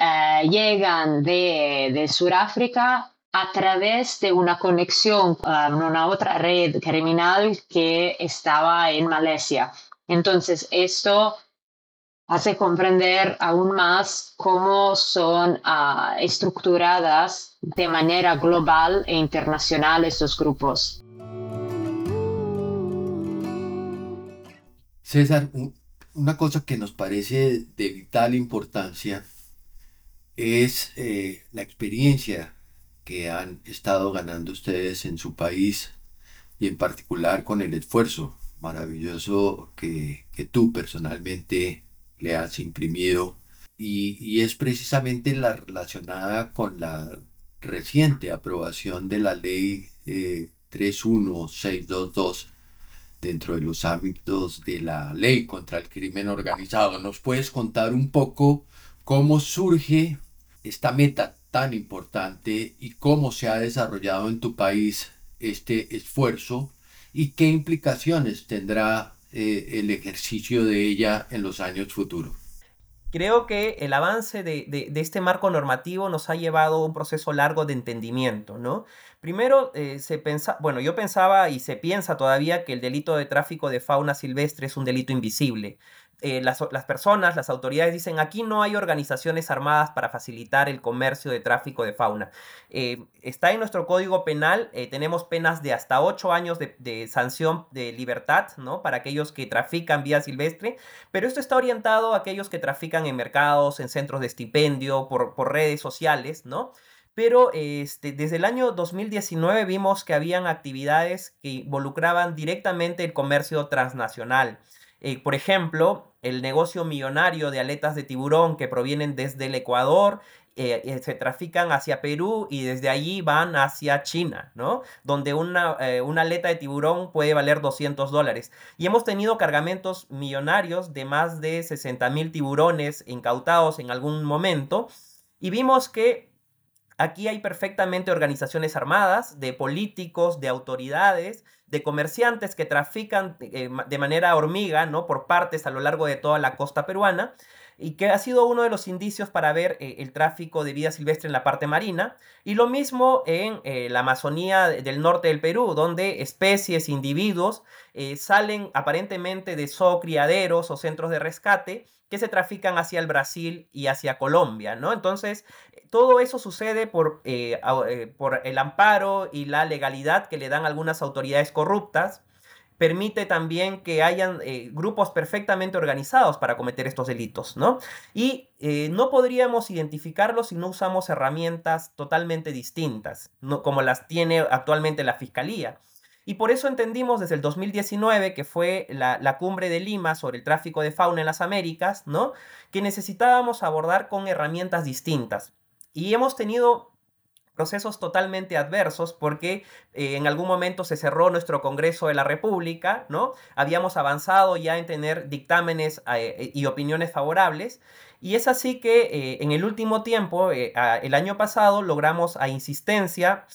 llegan de, de Sudáfrica a través de una conexión con una otra red criminal que estaba en Malasia. Entonces, esto hace comprender aún más cómo son uh, estructuradas de manera global e internacional estos grupos. César, una cosa que nos parece de vital importancia es eh, la experiencia que han estado ganando ustedes en su país y en particular con el esfuerzo maravilloso que, tú personalmente le has imprimido. Y, es precisamente la relacionada con la reciente aprobación de la ley eh, 31622 dentro de los ámbitos de la ley contra el crimen organizado. ¿Nos puedes contar un poco cómo surge esta meta tan importante y cómo se ha desarrollado en tu país este esfuerzo y qué implicaciones tendrá eh, el ejercicio de ella en los años futuros. Creo que el avance de, este marco normativo nos ha llevado a un proceso largo de entendimiento, ¿no? Primero, eh, se pensa, bueno, yo pensaba y se piensa todavía que el delito de tráfico de fauna silvestre es un delito invisible. Eh, las, las, personas, las autoridades dicen, aquí no hay organizaciones armadas para facilitar el comercio de tráfico de fauna. Eh, está en nuestro código penal, eh, tenemos penas de hasta 8 años de, de, sanción de libertad, ¿no? Para aquellos que trafican vía silvestre, pero esto está orientado a aquellos que trafican en mercados, en centros de estipendio, por, por redes sociales, ¿no? Pero este, desde el año 2019 vimos que habían actividades que involucraban directamente el comercio transnacional. Eh, por ejemplo, el negocio millonario de aletas de tiburón que provienen desde el Ecuador eh, eh, se trafican hacia Perú y desde allí van hacia China, ¿no? Donde una, una aleta de tiburón puede valer 200 dólares. Y hemos tenido cargamentos millonarios de más de 60 mil tiburones incautados en algún momento. Y vimos que aquí hay perfectamente organizaciones armadas, de políticos, de autoridades, de comerciantes que trafican eh, de manera hormiga, ¿no? Por partes a lo largo de toda la costa peruana y que ha sido uno de los indicios para ver eh, el tráfico de vida silvestre en la parte marina. Y lo mismo en eh, la Amazonía del norte del Perú, donde especies, individuos salen aparentemente de zoocriaderos o centros de rescate que se trafican hacia el Brasil y hacia Colombia, ¿no? Entonces, todo eso sucede por, eh, eh, por el amparo y la legalidad que le dan algunas autoridades corruptas. Permite también que hayan eh, grupos perfectamente organizados para cometer estos delitos, ¿no? Y eh, no podríamos identificarlos si no usamos herramientas totalmente distintas, ¿no? como las tiene actualmente la Fiscalía. Y por eso entendimos desde el 2019, que fue la, la, cumbre de Lima sobre el tráfico de fauna en las Américas, ¿no? Que necesitábamos abordar con herramientas distintas. Y hemos tenido procesos totalmente adversos porque eh, en algún momento se cerró nuestro Congreso de la República, ¿no? Habíamos avanzado ya en tener dictámenes eh, y opiniones favorables y es así que eh, en el último tiempo, el año pasado, logramos a insistencia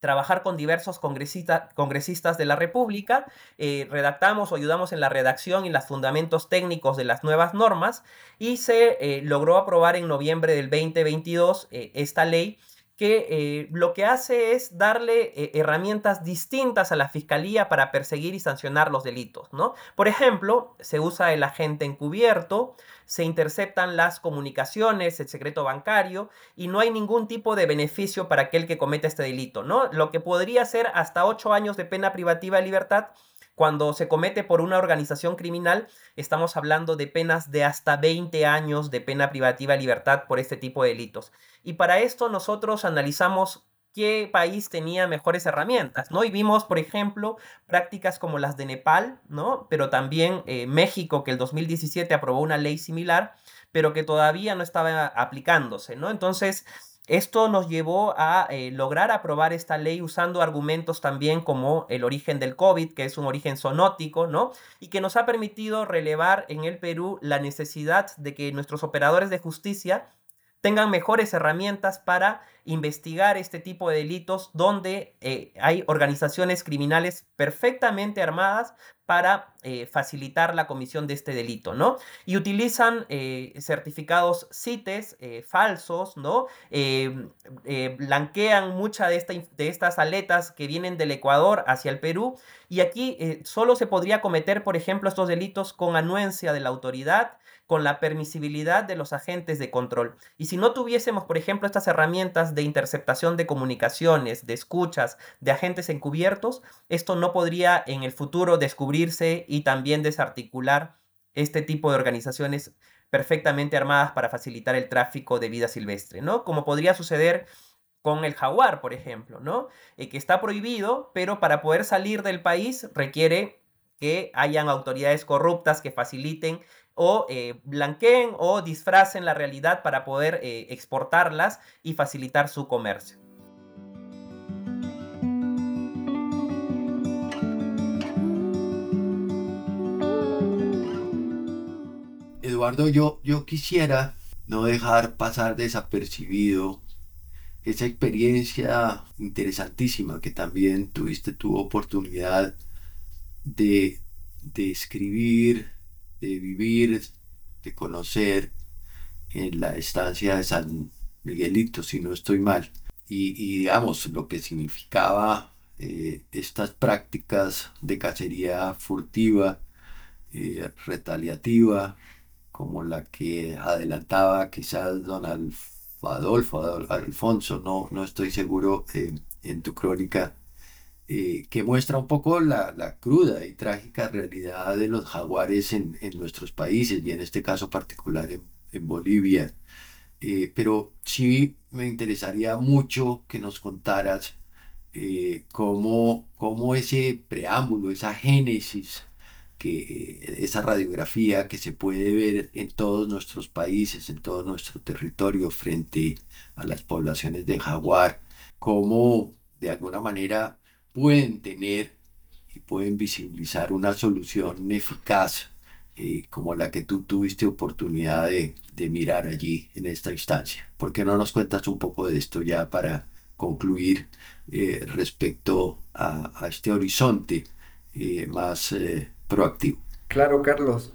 trabajar con diversos congresistas de la República, redactamos o ayudamos en la redacción y los fundamentos técnicos de las nuevas normas y se logró aprobar en noviembre del 2022 esta ley que eh, lo que hace es darle eh, herramientas distintas a la fiscalía para perseguir y sancionar los delitos, ¿no? Por ejemplo, se usa el agente encubierto, se interceptan las comunicaciones, el secreto bancario y no hay ningún tipo de beneficio para aquel que cometa este delito, ¿no? Lo que podría ser hasta ocho años de pena privativa de libertad cuando se comete por una organización criminal, estamos hablando de penas de hasta 20 años de pena privativa de libertad por este tipo de delitos. Y para esto nosotros analizamos qué país tenía mejores herramientas, ¿no? Y vimos, por ejemplo, prácticas como las de Nepal, ¿no? Pero también eh, México, que el 2017 aprobó una ley similar, pero que todavía no estaba aplicándose, ¿no? Entonces, esto nos llevó a eh, lograr aprobar esta ley usando argumentos también como el origen del COVID, que es un origen zoonótico, ¿no? Y que nos ha permitido relevar en el Perú la necesidad de que nuestros operadores de justicia tengan mejores herramientas para investigar este tipo de delitos donde eh, hay organizaciones criminales perfectamente armadas para eh, facilitar la comisión de este delito, ¿no? Y utilizan eh, certificados CITES falsos, ¿no? blanquean muchas de, de estas aletas que vienen del Ecuador hacia el Perú y aquí solo se podría cometer, por ejemplo, estos delitos con anuencia de la autoridad, con la permisibilidad de los agentes de control. Y si no tuviésemos, por ejemplo, estas herramientas de interceptación de comunicaciones, de escuchas, de agentes encubiertos, esto no podría en el futuro descubrirse y también desarticular este tipo de organizaciones perfectamente armadas para facilitar el tráfico de vida silvestre, ¿no? Como podría suceder con el jaguar, por ejemplo, ¿no? Eh, que está prohibido, pero para poder salir del país requiere que hayan autoridades corruptas que faciliten o eh, blanqueen o disfracen la realidad para poder eh, exportarlas y facilitar su comercio. Eduardo, yo, yo quisiera no dejar pasar desapercibido esa experiencia interesantísima que también tuviste tu oportunidad de, de escribir, de vivir, de conocer en la estancia de San Miguelito, si no estoy mal. Y, digamos, lo que significaba eh, estas prácticas de cacería furtiva, eh, retaliativa, como la que adelantaba quizás don Adolfo, Alfonso, no, no estoy seguro eh, en tu crónica eh, que muestra un poco la, cruda y trágica realidad de los jaguares en, nuestros países y en este caso particular en, Bolivia. Eh, pero sí me interesaría mucho que nos contaras eh, cómo, cómo, ese preámbulo, esa génesis, que, esa radiografía que se puede ver en todos nuestros países, en todo nuestro territorio frente a las poblaciones de jaguar, cómo de alguna manera pueden tener y pueden visibilizar una solución eficaz eh, como la que tú tuviste oportunidad de, mirar allí en esta instancia. ¿Por qué no nos cuentas un poco de esto ya para concluir eh, respecto a, este horizonte eh, más proactivo? Claro, Carlos.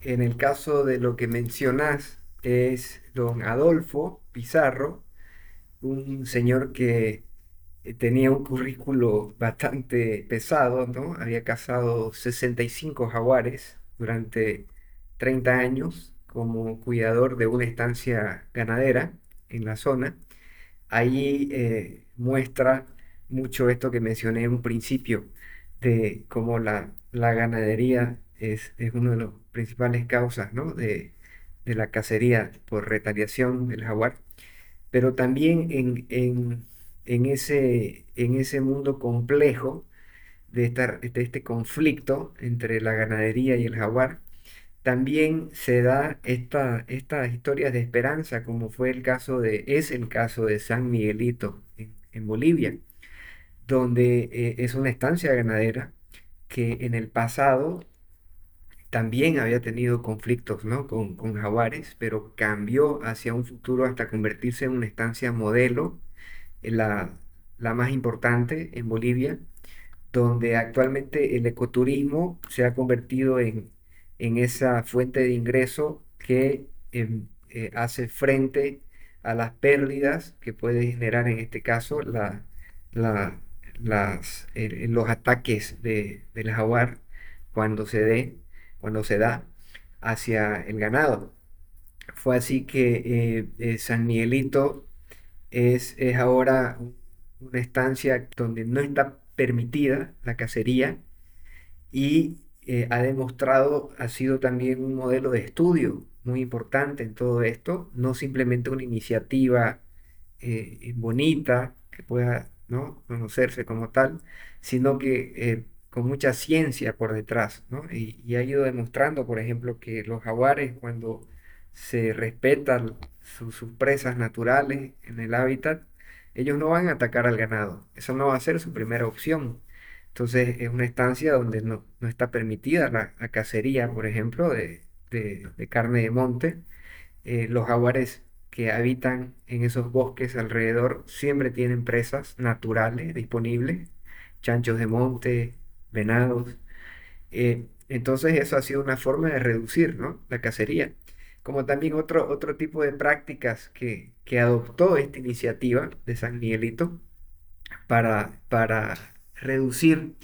En el caso de lo que mencionas, es don Adolfo Pizarro, un señor que eh, tenía un currículo bastante pesado, ¿no? Había cazado 65 jaguares durante 30 años como cuidador de una estancia ganadera en la zona. Ahí eh, muestra mucho esto que mencioné en un principio, de cómo la, ganadería es, es, una de las principales causas ¿no? de, de, la cacería por retaliación del jaguar, pero también en, en en ese, en ese mundo complejo de, de este conflicto entre la ganadería y el jaguar, también se da esta, estas historias de esperanza, como fue el caso de, es el caso de San Miguelito en, Bolivia, donde eh, es una estancia ganadera que en el pasado también había tenido conflictos ¿no? con, con jaguares, pero cambió hacia un futuro hasta convertirse en una estancia modelo, la, la más importante en Bolivia, donde actualmente el ecoturismo se ha convertido en, en esa fuente de ingreso que em, eh, hace frente a las pérdidas que puede generar en este caso la, la, las, los ataques de, del jaguar cuando se cuando se da hacia el ganado. Fue así que eh, eh, San Miguelito es, es ahora una estancia donde no está permitida la cacería y eh, ha demostrado, ha sido también un modelo de estudio muy importante en todo esto, no simplemente una iniciativa eh, bonita que pueda ¿no? conocerse como tal, sino que eh, con mucha ciencia por detrás, ¿no? y, ha ido demostrando, por ejemplo, que los jaguares cuando se respetan sus presas naturales en el hábitat, ellos no van a atacar al ganado, eso no va a ser su primera opción. Entonces es una estancia donde no, está permitida la, cacería, por ejemplo, de, carne de monte. Eh, los jaguares que habitan en esos bosques alrededor siempre tienen presas naturales disponibles, chanchos de monte, venados. Eh, entonces eso ha sido una forma de reducir la cacería. Como también otro, otro tipo de prácticas que, que adoptó esta iniciativa de San Miguelito para, para reducir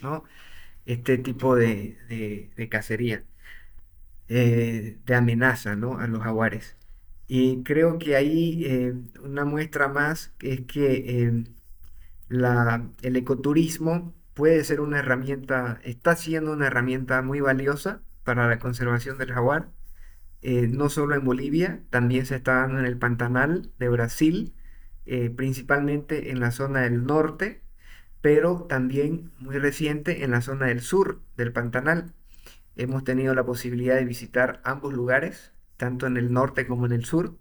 este tipo de, cacería, eh, de amenaza a los jaguares. Y creo que ahí eh, una muestra más es que eh, la, el ecoturismo puede ser una herramienta, está siendo una herramienta muy valiosa para la conservación del jaguar, no solo en Bolivia, también se está dando en el Pantanal de Brasil, principalmente en la zona del norte, pero también muy reciente en la zona del sur del Pantanal. Hemos tenido la posibilidad de visitar ambos lugares, tanto en el norte como en el sur,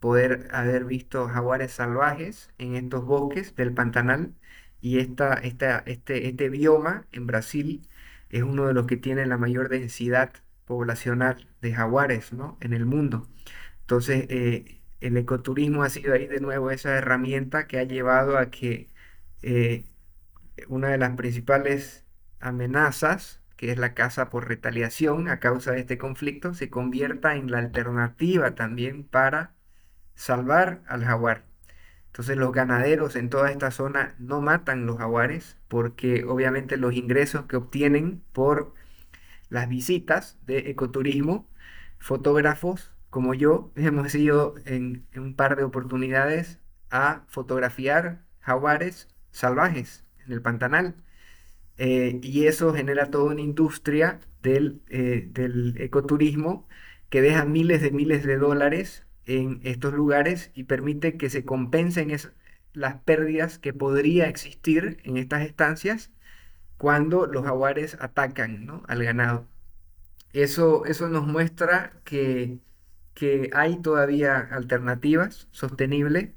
poder haber visto jaguares salvajes en estos bosques del Pantanal y esta, esta, este, este bioma en Brasil es uno de los que tiene la mayor densidad poblacional de jaguares ¿no? en el mundo. Entonces, eh, el ecoturismo ha sido ahí de nuevo esa herramienta que ha llevado a que eh, una de las principales amenazas, que es la caza por retaliación a causa de este conflicto, se convierta en la alternativa también para salvar al jaguar. Entonces los ganaderos en toda esta zona no matan los jaguares porque obviamente los ingresos que obtienen por las visitas de ecoturismo, fotógrafos como yo, hemos ido en, un par de oportunidades a fotografiar jaguares salvajes en el Pantanal. Eh, y eso genera toda una industria eh, del, ecoturismo que deja miles de miles de dólares en estos lugares y permite que se compensen las pérdidas que podría existir en estas estancias cuando los jaguares atacan ¿no? al ganado. Eso, eso nos muestra que, que hay todavía alternativas sostenibles.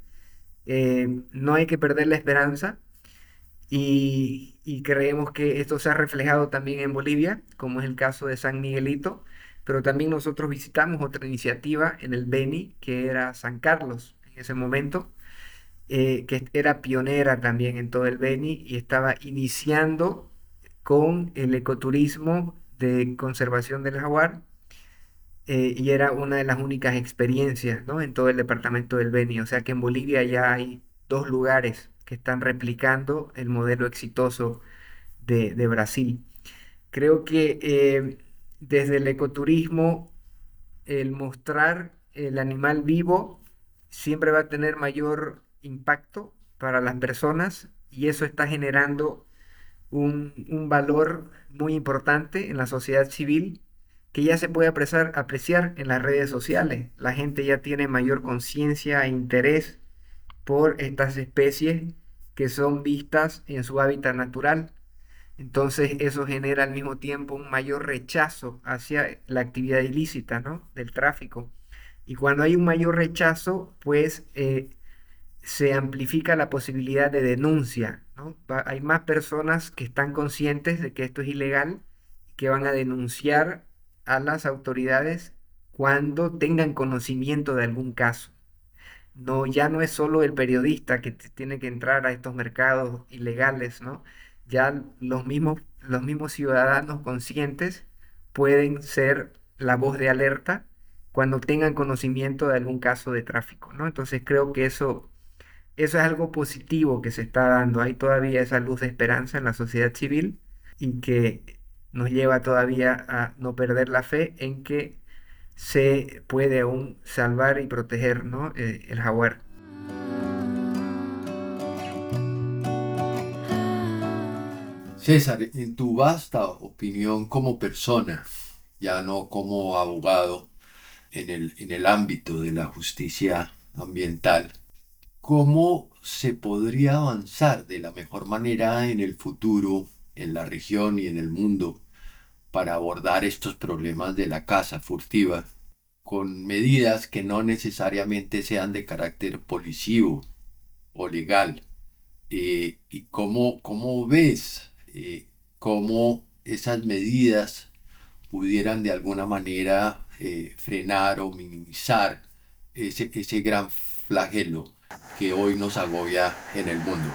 Eh, no hay que perder la esperanza y, creemos que esto se ha reflejado también en Bolivia, como es el caso de San Miguelito, pero también nosotros visitamos otra iniciativa en el Beni, que era San Carlos en ese momento, eh, que era pionera también en todo el Beni y estaba iniciando con el ecoturismo de conservación del jaguar eh, y era una de las únicas experiencias ¿no? en todo el departamento del Beni. O sea que en Bolivia ya hay dos lugares que están replicando el modelo exitoso de, Brasil. Creo que eh, desde el ecoturismo, el mostrar el animal vivo siempre va a tener mayor impacto para las personas y eso está generando un, valor muy importante en la sociedad civil que ya se puede apreciar, apreciar en las redes sociales. La gente ya tiene mayor conciencia e interés por estas especies que son vistas en su hábitat natural. Entonces eso genera al mismo tiempo un mayor rechazo hacia la actividad ilícita, ¿no? Del tráfico. Y cuando hay un mayor rechazo, pues eh, se amplifica la posibilidad de denuncia, ¿no? hay más personas que están conscientes de que esto es ilegal y que van a denunciar a las autoridades cuando tengan conocimiento de algún caso. No, ya no es solo el periodista que tiene que entrar a estos mercados ilegales, ¿no? Ya los mismos, los mismos ciudadanos conscientes pueden ser la voz de alerta cuando tengan conocimiento de algún caso de tráfico, ¿no? Entonces creo que eso, eso es algo positivo que se está dando. Hay todavía esa luz de esperanza en la sociedad civil y que nos lleva todavía a no perder la fe en que se puede aún salvar y proteger ¿no? Eh, el jaguar. César, en tu vasta opinión como persona, ya no como abogado en el, en el ámbito de la justicia ambiental, ¿cómo se podría avanzar de la mejor manera en el futuro, en la región y en el mundo para abordar estos problemas de la caza furtiva con medidas que no necesariamente sean de carácter policivo o legal. Eh, ¿Y cómo, cómo ves eh, cómo esas medidas pudieran de alguna manera eh, frenar o minimizar ese, ese gran flagelo que hoy nos agobia en el mundo?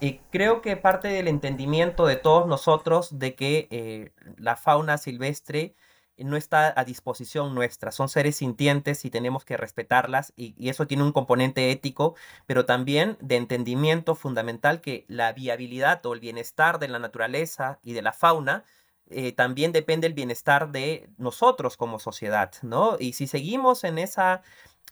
Y creo que parte del entendimiento de todos nosotros de que eh, la fauna silvestre no está a disposición nuestra, son seres sintientes y tenemos que respetarlas y, eso tiene un componente ético, pero también de entendimiento fundamental que la viabilidad o el bienestar de la naturaleza y de la fauna eh, también depende del bienestar de nosotros como sociedad, ¿no? Y si seguimos en esa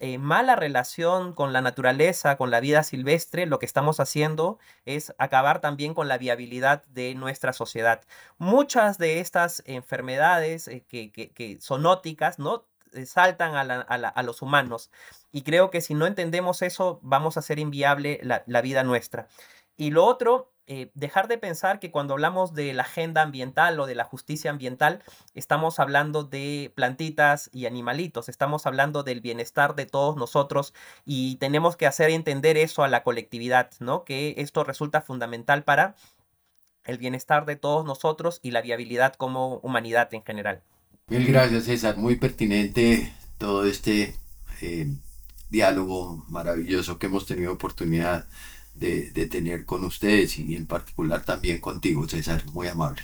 eh, mala relación con la naturaleza, con la vida silvestre, lo que estamos haciendo es acabar también con la viabilidad de nuestra sociedad. Muchas de estas enfermedades eh, que, que, zoonóticas, ¿no? Eh, saltan a, los humanos. Y creo que si no entendemos eso, vamos a hacer inviable la, la vida nuestra. Y lo otro eh, dejar de pensar que cuando hablamos de la agenda ambiental o de la justicia ambiental, estamos hablando de plantitas y animalitos, estamos hablando del bienestar de todos nosotros y tenemos que hacer entender eso a la colectividad, ¿no? Que esto resulta fundamental para el bienestar de todos nosotros y la viabilidad como humanidad en general. Mil gracias, César. Muy pertinente todo este eh, diálogo maravilloso que hemos tenido oportunidad de, tener con ustedes y en particular también contigo, César, muy amable.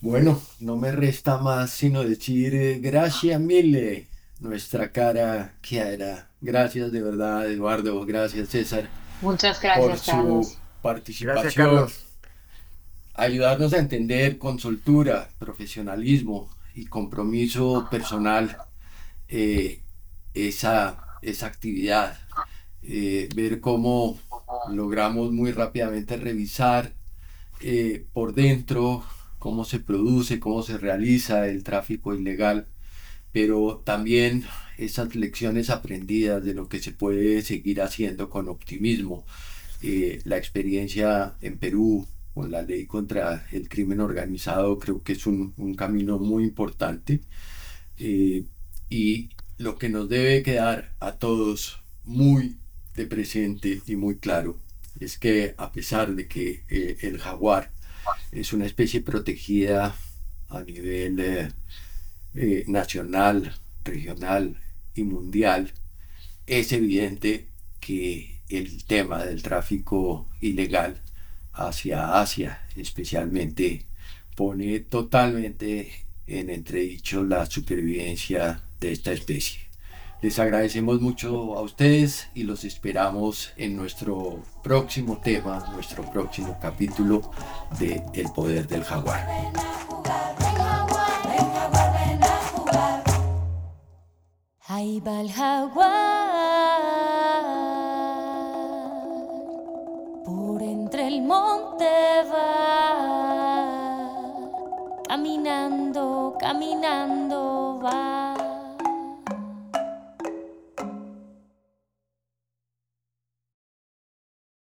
Bueno, no me resta más sino decir eh, gracias mille, nuestra cara que era. Gracias de verdad, Eduardo, gracias César. Muchas gracias, por su participación ayudarnos a entender con soltura, profesionalismo y compromiso personal eh, esa, esa actividad. Eh, ver cómo logramos muy rápidamente revisar eh, por dentro cómo se produce, cómo se realiza el tráfico ilegal, pero también esas lecciones aprendidas de lo que se puede seguir haciendo con optimismo. la experiencia en Perú, la ley contra el crimen organizado, creo que es un, un camino muy importante. Eh, y lo que nos debe quedar a todos muy de presente y muy claro es que a pesar de que eh, el jaguar es una especie protegida a nivel eh, nacional, regional y mundial, es evidente que el tema del tráfico ilegal hacia Asia especialmente pone totalmente en entredicho la supervivencia de esta especie. Les agradecemos mucho a ustedes y los esperamos en nuestro próximo tema, nuestro próximo capítulo de El Poder del Jaguar. Ahí va el jaguar. El monte va caminando caminando va.